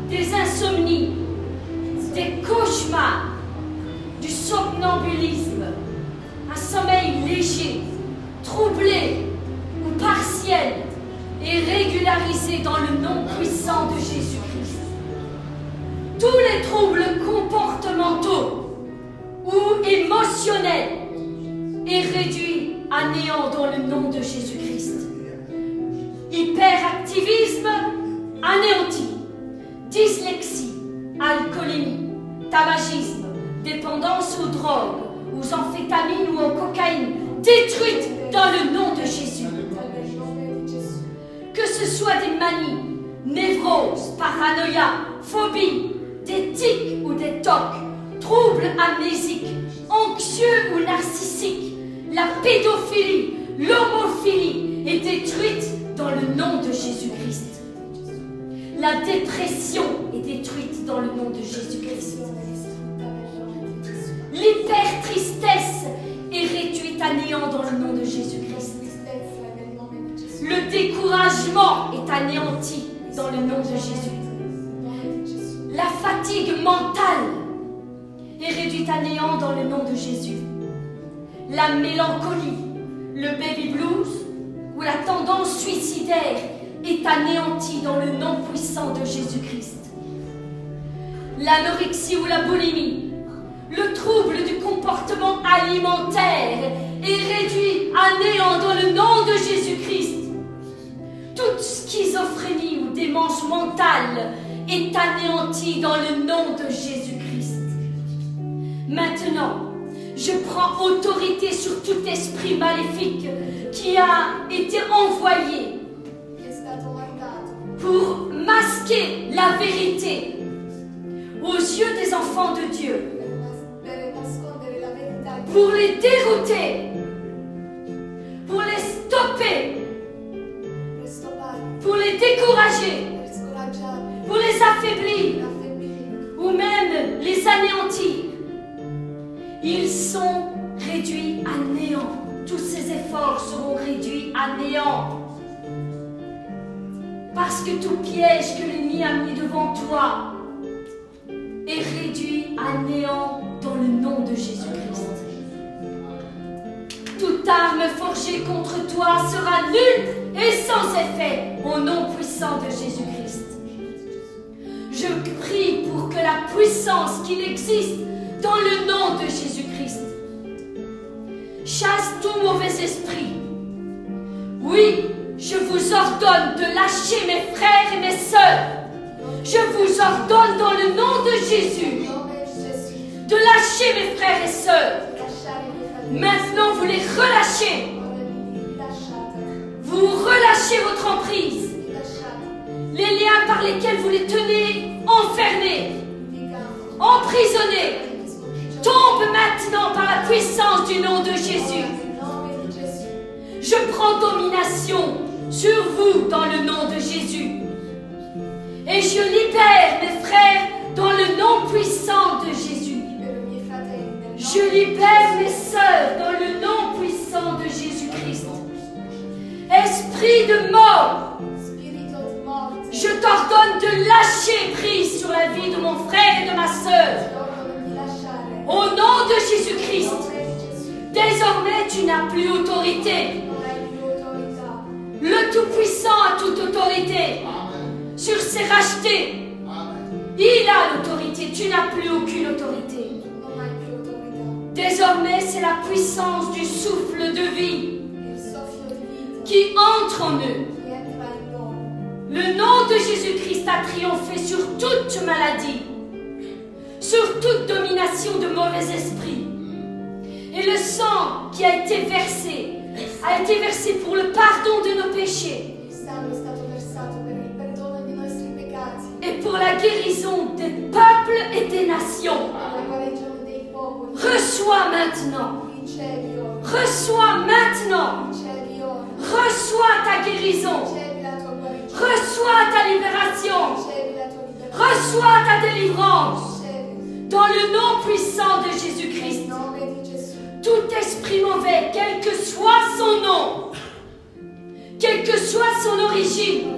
des insomnies, des cauchemars, du somnambulisme, un sommeil léger, troublé ou partiel est régularisé dans le nom puissant de Jésus-Christ. Tous les troubles comportementaux ou émotionnels est réduit à néant dans le nom de Jésus-Christ. Hyperactivisme anéanti. Dyslexie, alcoolémie, tabagisme, dépendance aux drogues, aux amphétamines ou aux cocaïnes, détruite dans le nom de Jésus. Que ce soit des manies, névroses, paranoïa, phobie, des tics ou des tocs, troubles amnésiques, anxieux ou narcissiques, la pédophilie, l'homophilie est détruite dans le nom de Jésus-Christ. La dépression est détruite dans le nom de Jésus-Christ. L'hypertristesse est réduite à néant dans le nom de Jésus-Christ. Le découragement est anéanti dans le nom de Jésus. La fatigue mentale est réduite à néant dans le nom de Jésus. La mélancolie, le baby blues ou la tendance suicidaire est anéantie dans le nom puissant de Jésus-Christ. L'anorexie ou la boulimie, le trouble du comportement alimentaire est réduit à néant dans le nom de Jésus-Christ. Toute schizophrénie ou démence mentale est anéantie dans le nom de Jésus-Christ. Maintenant, je prends autorité sur tout esprit maléfique qui a été envoyé pour masquer la vérité aux yeux des enfants de Dieu, pour les dérouter, pour les stopper, pour les décourager, pour les affaiblir ou même les anéantir. Ils sont réduits à néant. Tous ces efforts seront réduits à néant. Parce que tout piège que l'ennemi a mis devant toi est réduit à néant dans le nom de Jésus-Christ. Toute arme forgée contre toi sera nulle et sans effet au nom puissant de Jésus-Christ. Je prie pour que la puissance qu'il existe dans le nom de Jésus-Christ chasse tout mauvais esprit. Oui, je vous ordonne de lâcher mes frères et mes sœurs. Je vous ordonne dans le nom de Jésus de lâcher mes frères et sœurs. Maintenant, vous les relâchez. Vous relâchez votre emprise. Les liens par lesquels vous les tenez enfermés, emprisonnés, tombent maintenant par la puissance du nom de Jésus. Je prends domination sur vous dans le nom de Jésus. Et je libère mes frères dans le nom puissant de Jésus. Je libère mes sœurs dans le nom puissant de Jésus-Christ. Esprit de mort, je t'ordonne de lâcher prise sur la vie de mon frère et de ma sœur. Au nom de Jésus-Christ, désormais tu n'as plus autorité. Le Tout-Puissant a toute autorité sur ses rachetés. Il a l'autorité, tu n'as plus aucune autorité. Désormais, c'est la puissance du souffle de vie qui entre en eux. Le nom de Jésus-Christ a triomphé sur toute maladie, sur toute domination de mauvais esprits. Et le sang qui a été versé a été versé pour le pardon de nos péchés et pour la guérison des peuples et des nations. per la guarigione dei popoli. Reçois maintenant, reçois maintenant, reçois ta guérison, reçois ta libération, reçois ta délivrance. Dans le nom puissant de Jésus-Christ, tout esprit mauvais, quel que soit son nom, quelle que soit son origine,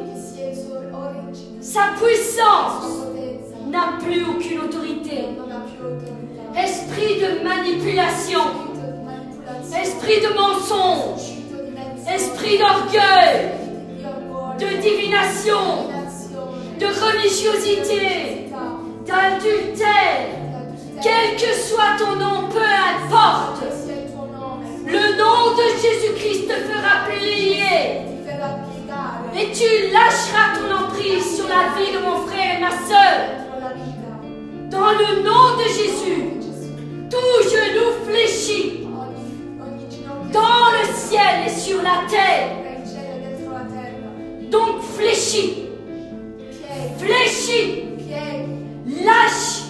sa puissance, n'a plus aucune autorité. Esprit de manipulation, esprit de mensonge, esprit d'orgueil, de divination, de religiosité, d'adultère, quel que soit ton nom, peu importe. Le nom de Jésus-Christ te fera plier et tu lâcheras ton emprise sur la vie de mon frère et ma vita. Dans le nom de Jésus. Tout genou fléchit dans le ciel et sur la terre. Donc fléchis, fléchis, lâche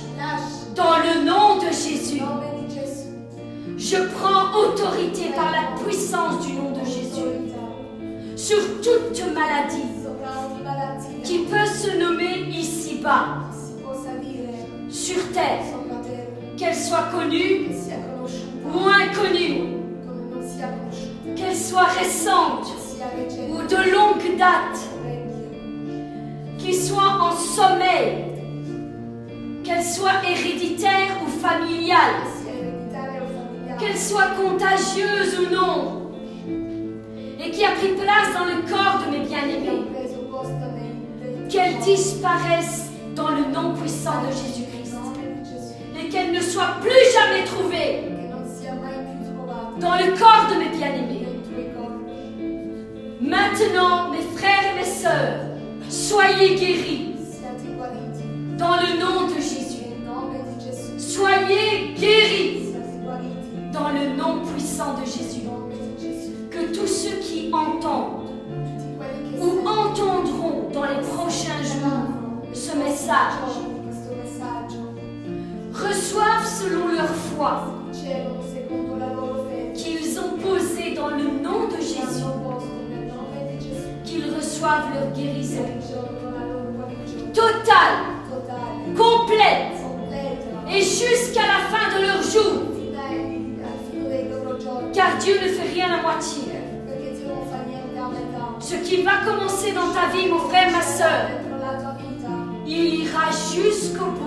dans le nom de Jésus. Je prends autorité par la puissance du nom de Jésus sur toute maladie qui peut se nommer ici-bas, sur terre. Qu'elle soit connue. Ou inconnue. Qu'elle soit récente. Ou de longue date, qu'il soit en sommeil, qu'elle soit héréditaire ou familiale, qu'elle soit contagieuse ou non, et qui a pris place dans le corps de mes bien-aimés, qu'elle disparaisse dans le nom puissant de nel qu'elle ne soit plus jamais trouvée dans le corps de mes bien-aimés. Maintenant, mes frères et mes sœurs, soyez guéris dans le nom de Jésus. Soyez guéris dans le nom puissant de Jésus. Que tous ceux qui entendent ou entendront dans les prochains jours ce message reçoivent selon leur foi qu'ils ont posé dans le nom de Jésus, qu'ils reçoivent leur guérison totale, complète et jusqu'à la fin de leur jour. Car Dieu ne fait rien à moitié. Ce qui va commencer dans ta vie, mon frère, ma soeur, il ira jusqu'au bout.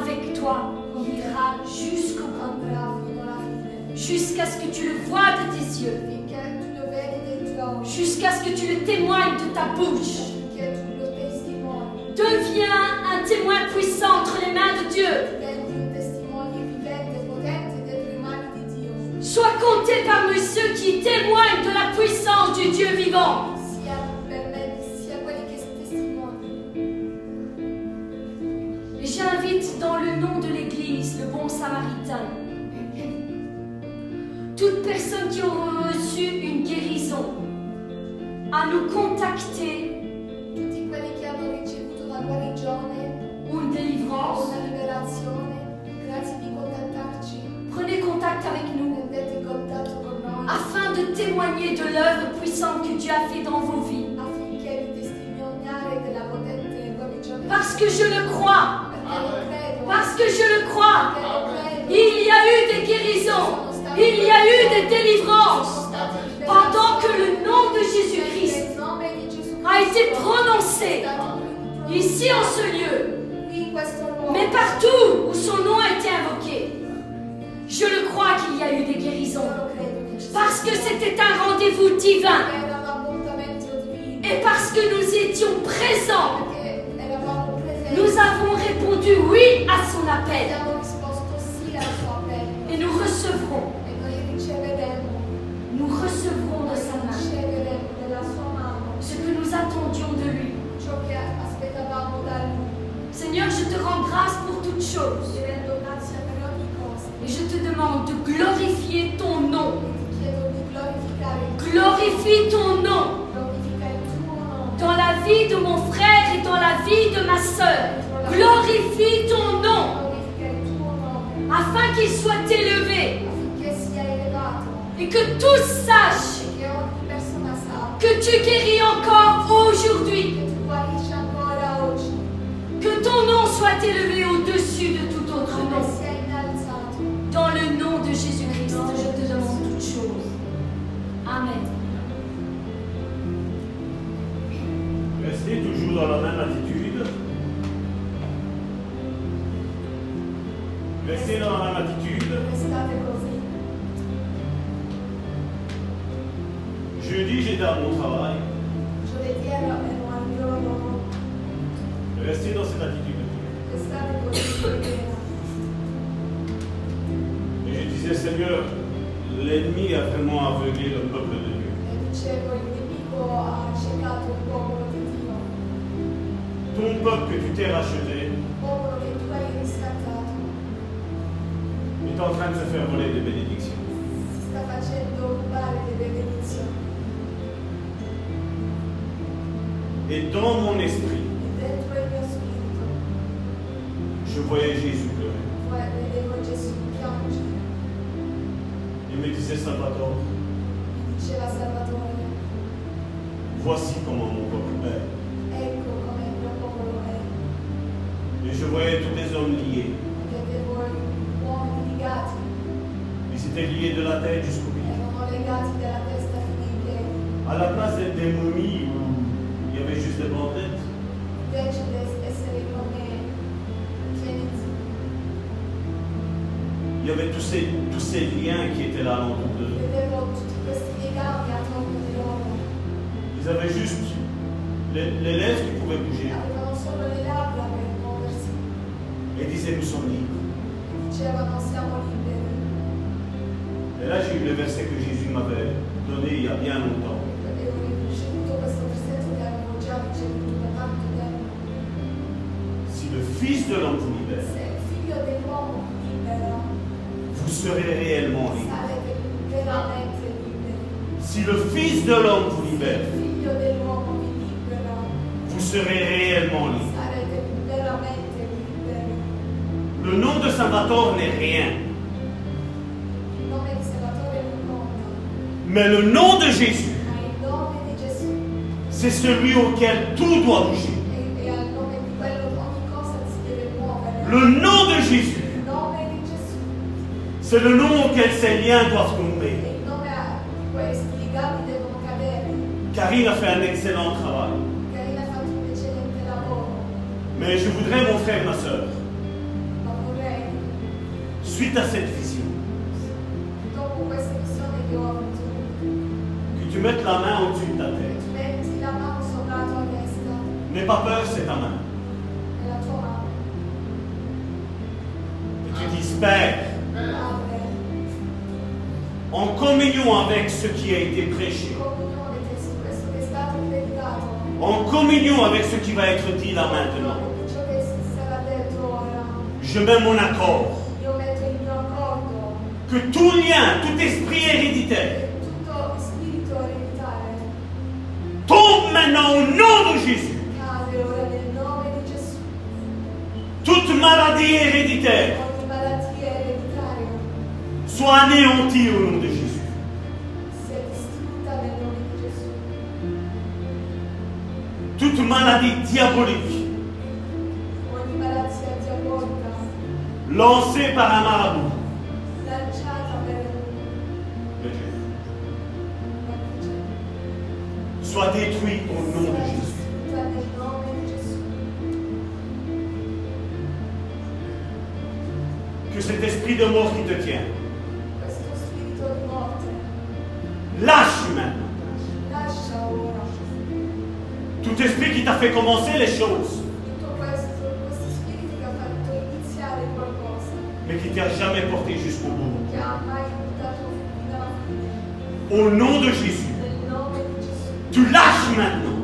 Avec toi, il ira jusqu'au bout. Jusqu'à ce que tu le vois de tes yeux. Jusqu'à ce que tu le témoignes de ta bouche. Deviens un témoin puissant entre les mains de Dieu. Sois compté parmi ceux qui témoignent de la puissance du Dieu vivant. Samaritain, toute personne qui aura reçu une guérison, à nous contacter Tutti quelli che hanno ricevuto una guarigione ou une délivrance. una liberazione, grazie di contattarci. Prenez contact avec nous Prendete contatto con noi afin de témoigner de l'œuvre puissante que Dieu a fait dans vos vies. affinché di testimoniare della potente guarigione. Parce que je le crois, Perché lo credo. parce que je le crois, Perché lo credo. Il y a eu des guérisons, il y a eu des délivrances, pendant que le nom de Jésus-Christ a été prononcé ici en ce lieu, mais partout où son nom a été invoqué. Je le crois qu'il y a eu des guérisons, parce que c'était un rendez-vous divin, et parce que nous étions présents, nous avons répondu oui à son appel, et nous recevrons, nous recevrons de sa main ce que nous attendions de lui. Seigneur, je te rends grâce pour toutes choses, et je te demande de glorifier ton nom. Glorifie ton nom dans la vie de mon frère et dans la vie de ma sœur. Glorifie ton nom afin qu'il soit élevé et que tous sachent que tu guéris encore aujourd'hui, que ton nom soit élevé au-dessus de tout autre nom. Dans le nom de Jésus-Christ, je te demande toutes choses. Amen. Restez toujours dans la même attitude. Restez dans la même attitude. Jeudi, j'étais à mon travail. Restez dans cette attitude. Et je disais, Seigneur, l'ennemi a vraiment aveuglé le peuple de Dieu. Dio. Ton peuple que tu t'es racheté est en train de se faire voler des bénédictions. Sta facendo rubare. Et dans mon esprit, E je voyais Jésus pleurer. Il me disait, Salvatore, voici comment mon peuple est. Et je voyais tous les hommes liés. Liés de la tête jusqu'au piedi. À la place des momies où il y avait juste des come pieni il y avait tous ces, tous ces liens qui étaient là alentour d'eux. Ils avaient juste les, les lèvres qui pouvaient bouger. Et disaient, nous sommes libres. Le verset que Jésus m'avait donné il y a bien longtemps. Si le Fils de l'homme vous libère, vous serez réellement liberi. Si le Fils de l'homme vous libère, vous serez réellement liberi. Le nom de Salvatore n'est de Jésus, c'est celui auquel tout doit bouger. Le nom de Jésus, c'est le nom auquel ces liens doivent tomber. Karine a fait un excellent travail. Mais je voudrais, mon frère, ma soeur, qui a été prêché, en communion avec ce qui va être dit là in maintenant, je mets mon accord. Que tout lien, tout esprit héréditaire tombe maintenant au nom de Jésus. Toute maladie héréditaire. soit anéantie au nom de Jésus. Toute maladie diabolique. Diabolica lancée par un marabout. De Dieu. Soit détruite au nom de Jésus. Que cet esprit de mort qui te tient. Lâche maintenant. Tout esprit qui t'a fait commencer les choses, mais qui t'a jamais porté jusqu'au bout. Au nom de Jésus, tu lâches maintenant.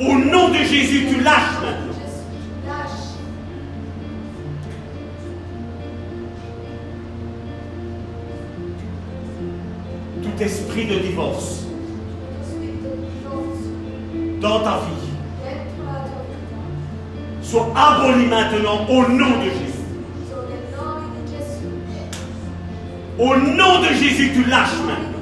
Au nom de Jésus, tu lâches maintenant. Tout esprit de divorce dans ta vie soit aboli maintenant au nom de Jésus. Au nom de Jésus, tu lâches maintenant.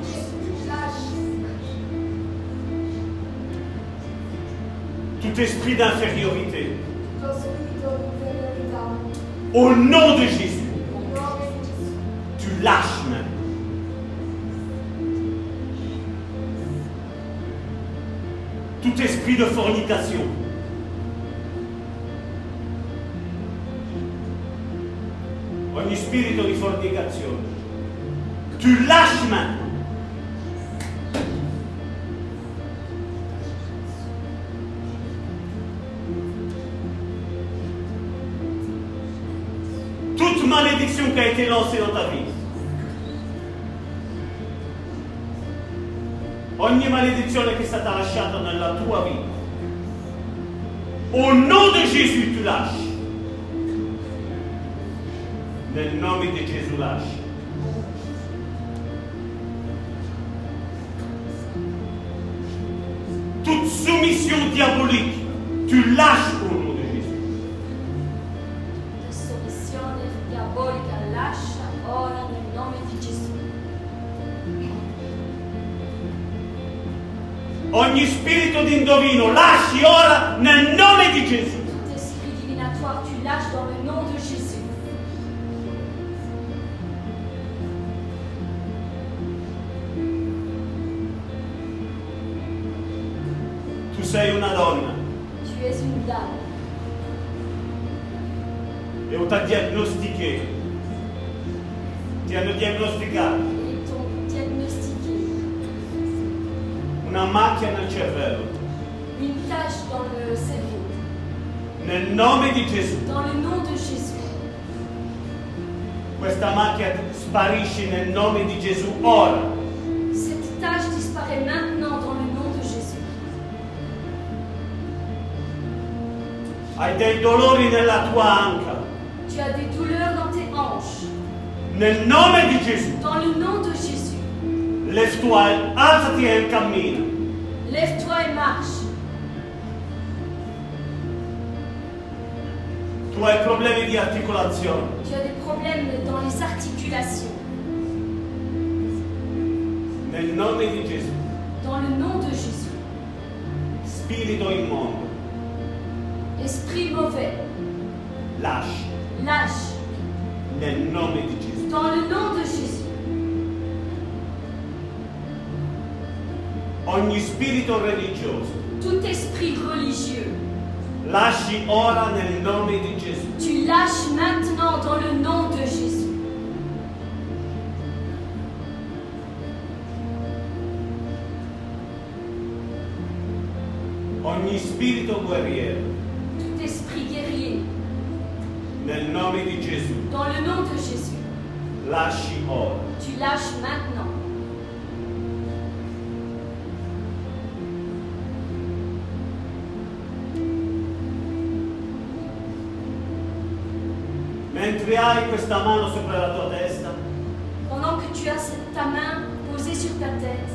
Tout esprit d'infériorité au nom de Jésus, tu lâches Tout esprit de fornication ogni spirito di fornicazione tu lâches maintenant. Toute malédiction qui a été lancée dans ta vie. Ogni maledizione che è stata lasciata nella tua vita. Au nom de Jésus, tu lâches. Nel nome di Gesù lasci. Toute soumission diabolique, tu lâches au ogni spirito d'indovino lasci ora nel nome di Gesù. Tu sei una donna. Tu es una donna. E ho t'a diagnostiqué. Ti hanno diagnosticato una macchia nel cervello. une tache dans le cerveau. Nel nome di Gesù, Dans le nom de Jésus. questa macchia sparisce nel nome di Gesù ora. Cette tache disparaît maintenant dans le nom de Jésus. Hai dei dolori nella tua anca. Tu as des douleurs dans tes hanches. Nel nome di Gesù, Dans le nom de Jésus. lève-toi, alzati e cammina. Lève-toi et marche. Tu hai problemi di articolazione. Tu as des problèmes dans les articulations. Nel nome di Gesù, Dans le nom de Jésus. spirito immondo, Esprit mauvais, lâche. Nel nome di Gesù. Dans le nom de Jésus. Ogni spirito religioso, Tout esprit religieux, lasci ora nel nome di Gesù. tu lâches maintenant dans le nom de Jésus. Ogni spirito guerriero, Tout esprit guerrier, nel nome di Gesù, dans le nom de Jésus. lasci ora. Tu lâches maintenant. Hai questa mano sopra la tua testa, Pendant que tu as cette- ta main posée sur ta tête,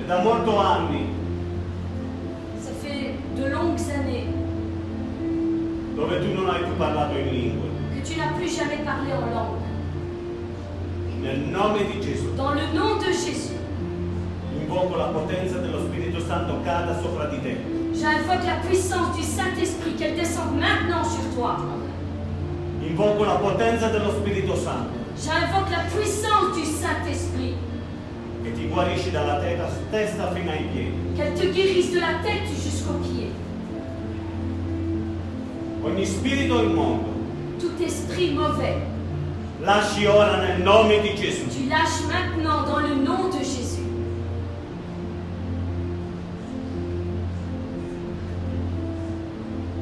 e da molto anni. Ça fait de longues années dove tu non hai più parlato in lingue, que tu n'as plus jamais parlé en langue. nel nome di Gesù, Dans le nom de Jésus, invoco la potenza dello Spirito Santo cada sopra di te. J'invoque la puissance du Saint-Esprit, qu'elle descende maintenant sur toi. Invoco la potenza dello Spirito Santo J'invoque la puissance du Saint-Esprit, che ti guarisce dalla testa, testa fino ai piedi. qu'elle te guérisse de la tête jusqu'aux pieds. Ogni spirito immondo, Tout esprit mauvais, lasci ora nel nome di Gesù. tu lâches maintenant dans le nom de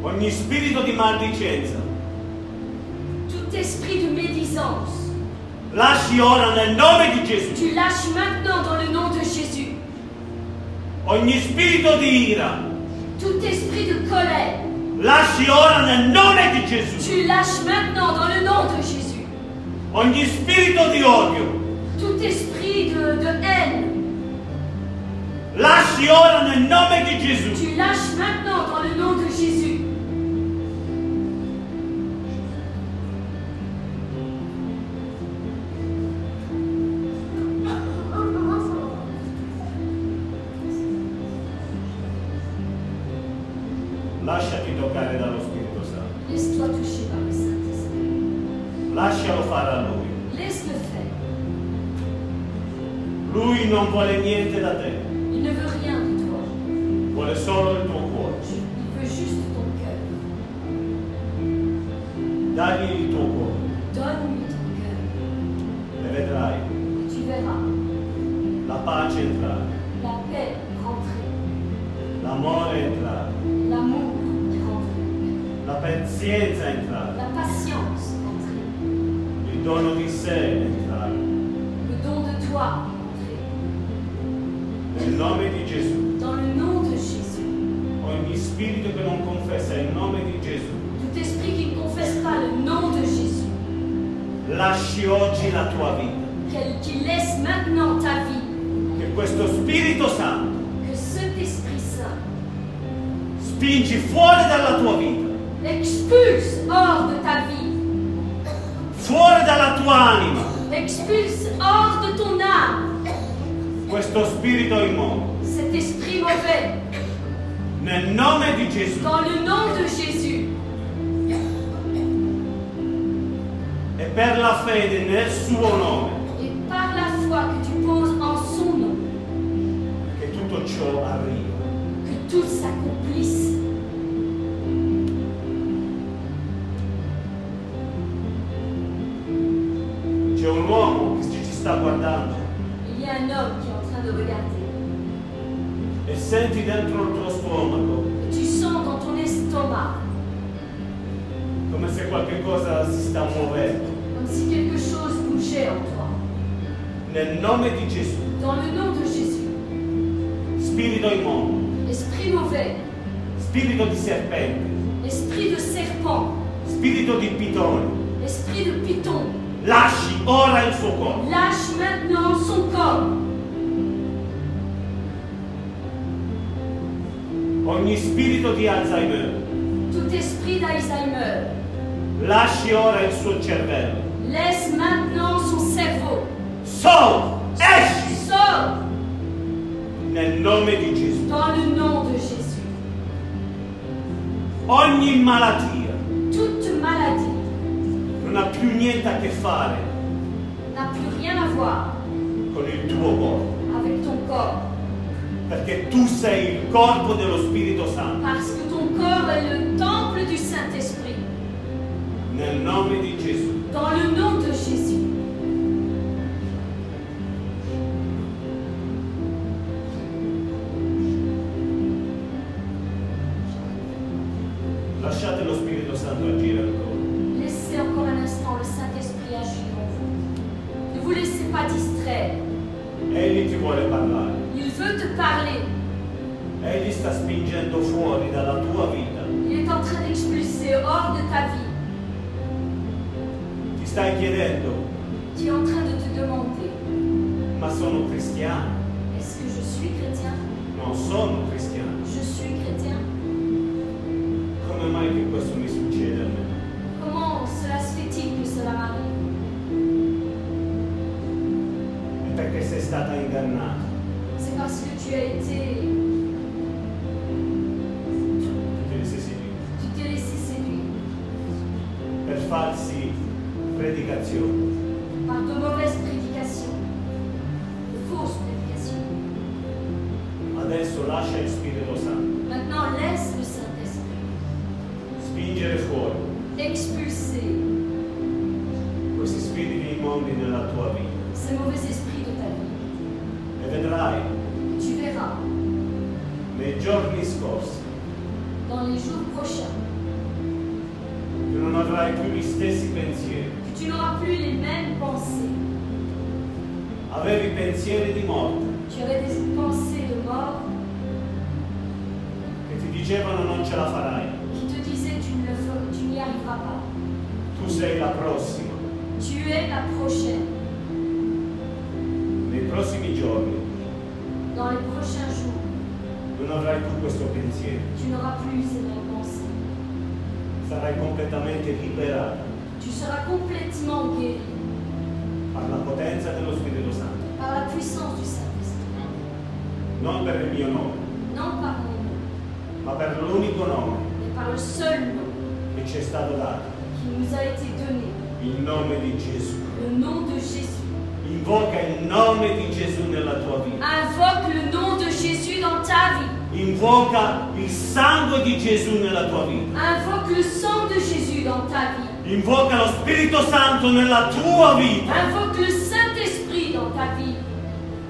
Ogni spirito di maldicenza, Tout esprit de médisance, lasci ora nel nome di Gesù. tu lâches maintenant dans le nom de Jésus. Ogni spirito di ira, Tout esprit de colère, lasci ora nel nome di Gesù. tu lâches maintenant dans le nom de Jésus. Ogni spirito di odio, Tout esprit de, de haine, lasci ora nel nome di Gesù. tu lâches maintenant dans le nom de Jésus. Ogni malattia toute maladie non ha più niente a che fare n'a plus rien à voir con il tuo corpo. avec ton corps. Perché tu sei il corpo dello Spirito Santo. Parce que ton corps est le temple du Saint-Esprit. Nel nome di Gesù. Dans le nom de Jésus.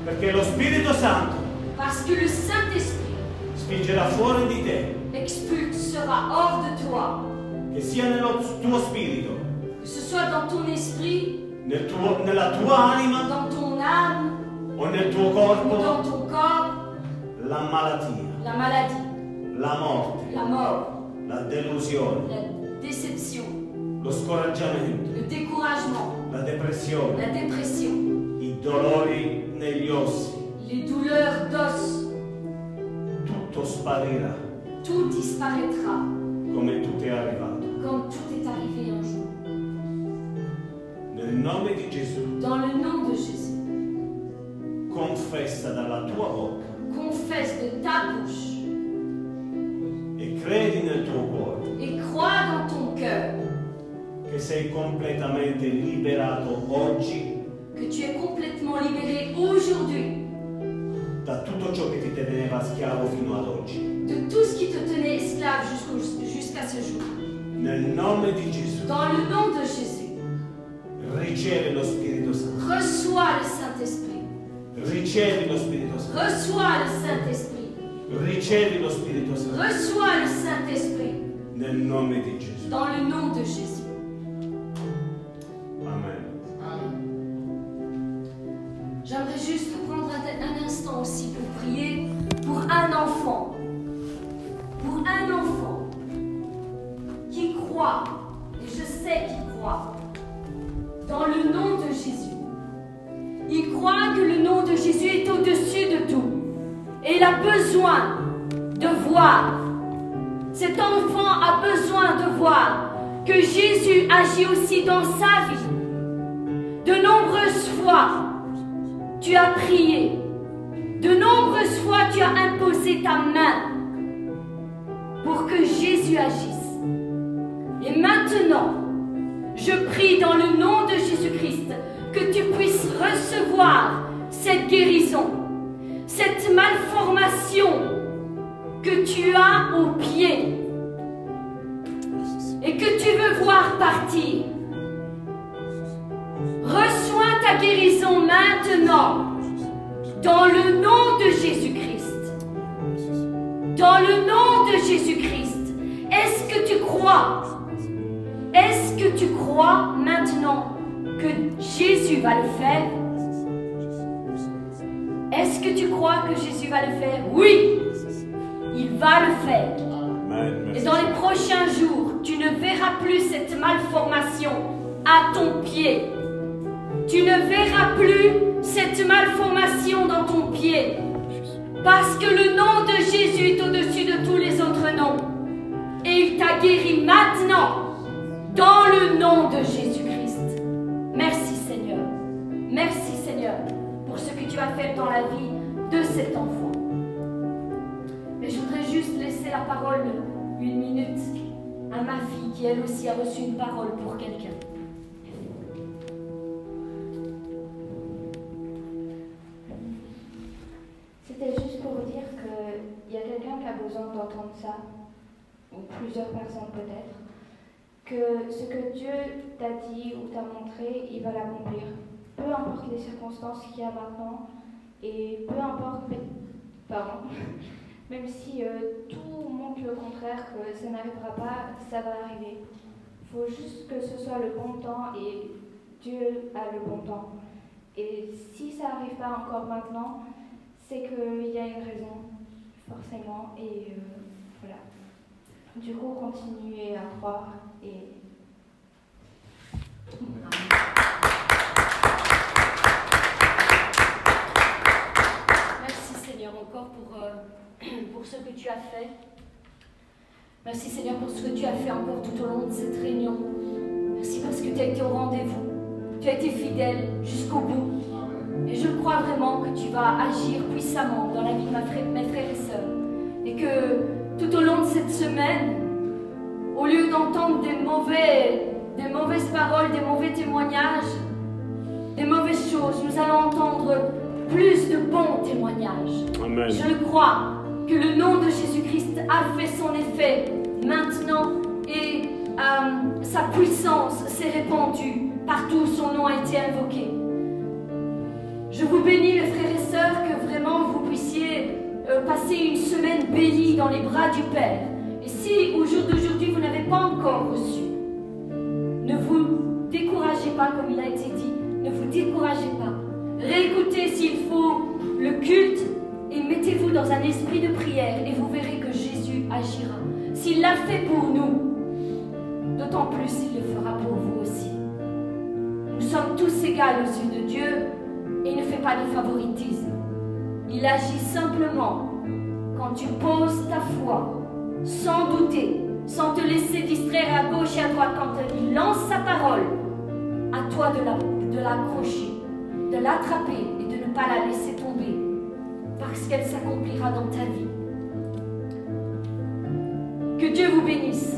Perché lo Spirito Santo Parce que le Saint-Esprit spingerà fuori di te, expulsera hors de toi, che sia nello tuo spirito, que ce soit dans ton esprit, nel tuo- nella tua anima dans ton âme o nel tuo corpo, dans ton corps, la malattia, la maladie, la morte, la mort, la delusione, la déception, lo scoraggiamento, le découragement, la depressione, la dépression, i dolori neriosi. Les douleurs d'os. Tutto sparirà. Tout disparaîtra. Come tutto è arrivato. Comme tout est arrivé un jour. Nel nome di Gesù. Dans le nom de Jésus. Confessa dalla tua bocca. Confesse de ta bouche. Et credi nel tuo cuore. Et crois dans ton cœur. Che sei completamente liberato oggi que tu es complètement libéré aujourd'hui. Da tutto ciò che ti teneva schiavo fino ad oggi. De tout ce qui te tenait esclave jusqu'à ce jour. Nel nome di Gesù. Dans le nom de Jésus. Riceve lo Spirito Santo. Reçois le Saint-Esprit. Riceve lo Spirito Santo. Reçois le Saint-Esprit. Ricevi lo Spirito Santo. Reçois le Saint-Esprit. Nel nome di Gesù. Dans le nom de Jésus. Enfant qui croit, et je sais qu'il croit, dans le nom de Jésus. Il croit que le nom de Jésus est au-dessus de tout. Et il a besoin de voir. Cet enfant a besoin de voir que Jésus agit aussi dans sa vie. De nombreuses fois, tu as prié. De nombreuses fois, tu as imposé ta main pour que Jésus agisse. Et maintenant, je prie dans le nom de Jésus-Christ que tu puisses recevoir cette guérison, cette malformation que tu as au pied et que tu veux voir partir. Reçois ta guérison maintenant dans le nom de Jésus-Christ. Dans le nom de Jésus-Christ. Est-ce que tu crois? Est-ce que tu crois maintenant que Jésus va le faire? Est-ce que tu crois que Jésus va le faire? Oui, il va le faire. Amen. Et dans les prochains jours, tu ne verras plus cette malformation à ton pied. Tu ne verras plus cette malformation dans ton pied. Parce que Et il t'a guéri maintenant dans le nom de Jésus-Christ. Merci Seigneur. Merci Seigneur pour ce que tu as fait dans la vie de cet enfant. Mais je voudrais juste laisser la parole une minute à ma fille qui elle aussi a reçu une parole pour quelqu'un. C'était juste pour dire qu'il y a quelqu'un qui a besoin d'entendre ça, ou plusieurs personnes peut-être, que ce que Dieu t'a dit ou t'a montré, il va l'accomplir. Peu importe les circonstances qu'il y a maintenant, et peu importe, pardon, même si euh, tout montre le contraire, que ça n'arrivera pas, ça va arriver. Il faut juste que ce soit le bon temps et Dieu a le bon temps. Et si ça n'arrive pas encore maintenant, c'est qu'il y a une raison, forcément, et euh. Du coup, continuez à croire et Merci Seigneur encore pour, euh, pour ce que tu as fait. Merci Seigneur pour ce que tu as fait encore tout au long de cette réunion. Merci parce que tu as été au rendez-vous. Tu as été fidèle jusqu'au bout. Et je crois vraiment que tu vas agir puissamment dans la vie de ma frère- mes frères et sœurs. Et que tout au long de cette semaine, au lieu d'entendre des, mauvais, des mauvaises paroles, des mauvais témoignages, des mauvaises choses, nous allons entendre plus de bons témoignages. Amen. Je crois que le nom de Jésus-Christ a fait son effet maintenant et euh, sa puissance s'est répandue partout où son nom a été invoqué. Je vous bénis, mes frères et sœurs, que vraiment vous puissiez passer une semaine bénie dans les bras du Père. Et si au jour d'aujourd'hui vous n'avez pas encore reçu, ne vous découragez pas comme il a été dit, ne vous découragez pas. Réécoutez s'il faut le culte et mettez-vous dans un esprit de prière et vous verrez que Jésus agira. S'il l'a fait pour nous, d'autant plus il le fera pour vous aussi. Nous sommes tous égaux aux yeux de Dieu et il ne fait pas de favoritisme. Il agit simplement quand tu poses ta foi, sans douter, sans te laisser distraire à gauche et à droite quand il lance sa parole. À toi de la- de l'accrocher, de l'attraper et de ne pas la laisser tomber, parce qu'elle s'accomplira dans ta vie. Que Dieu vous bénisse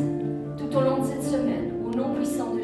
tout au long de cette semaine, au nom puissant de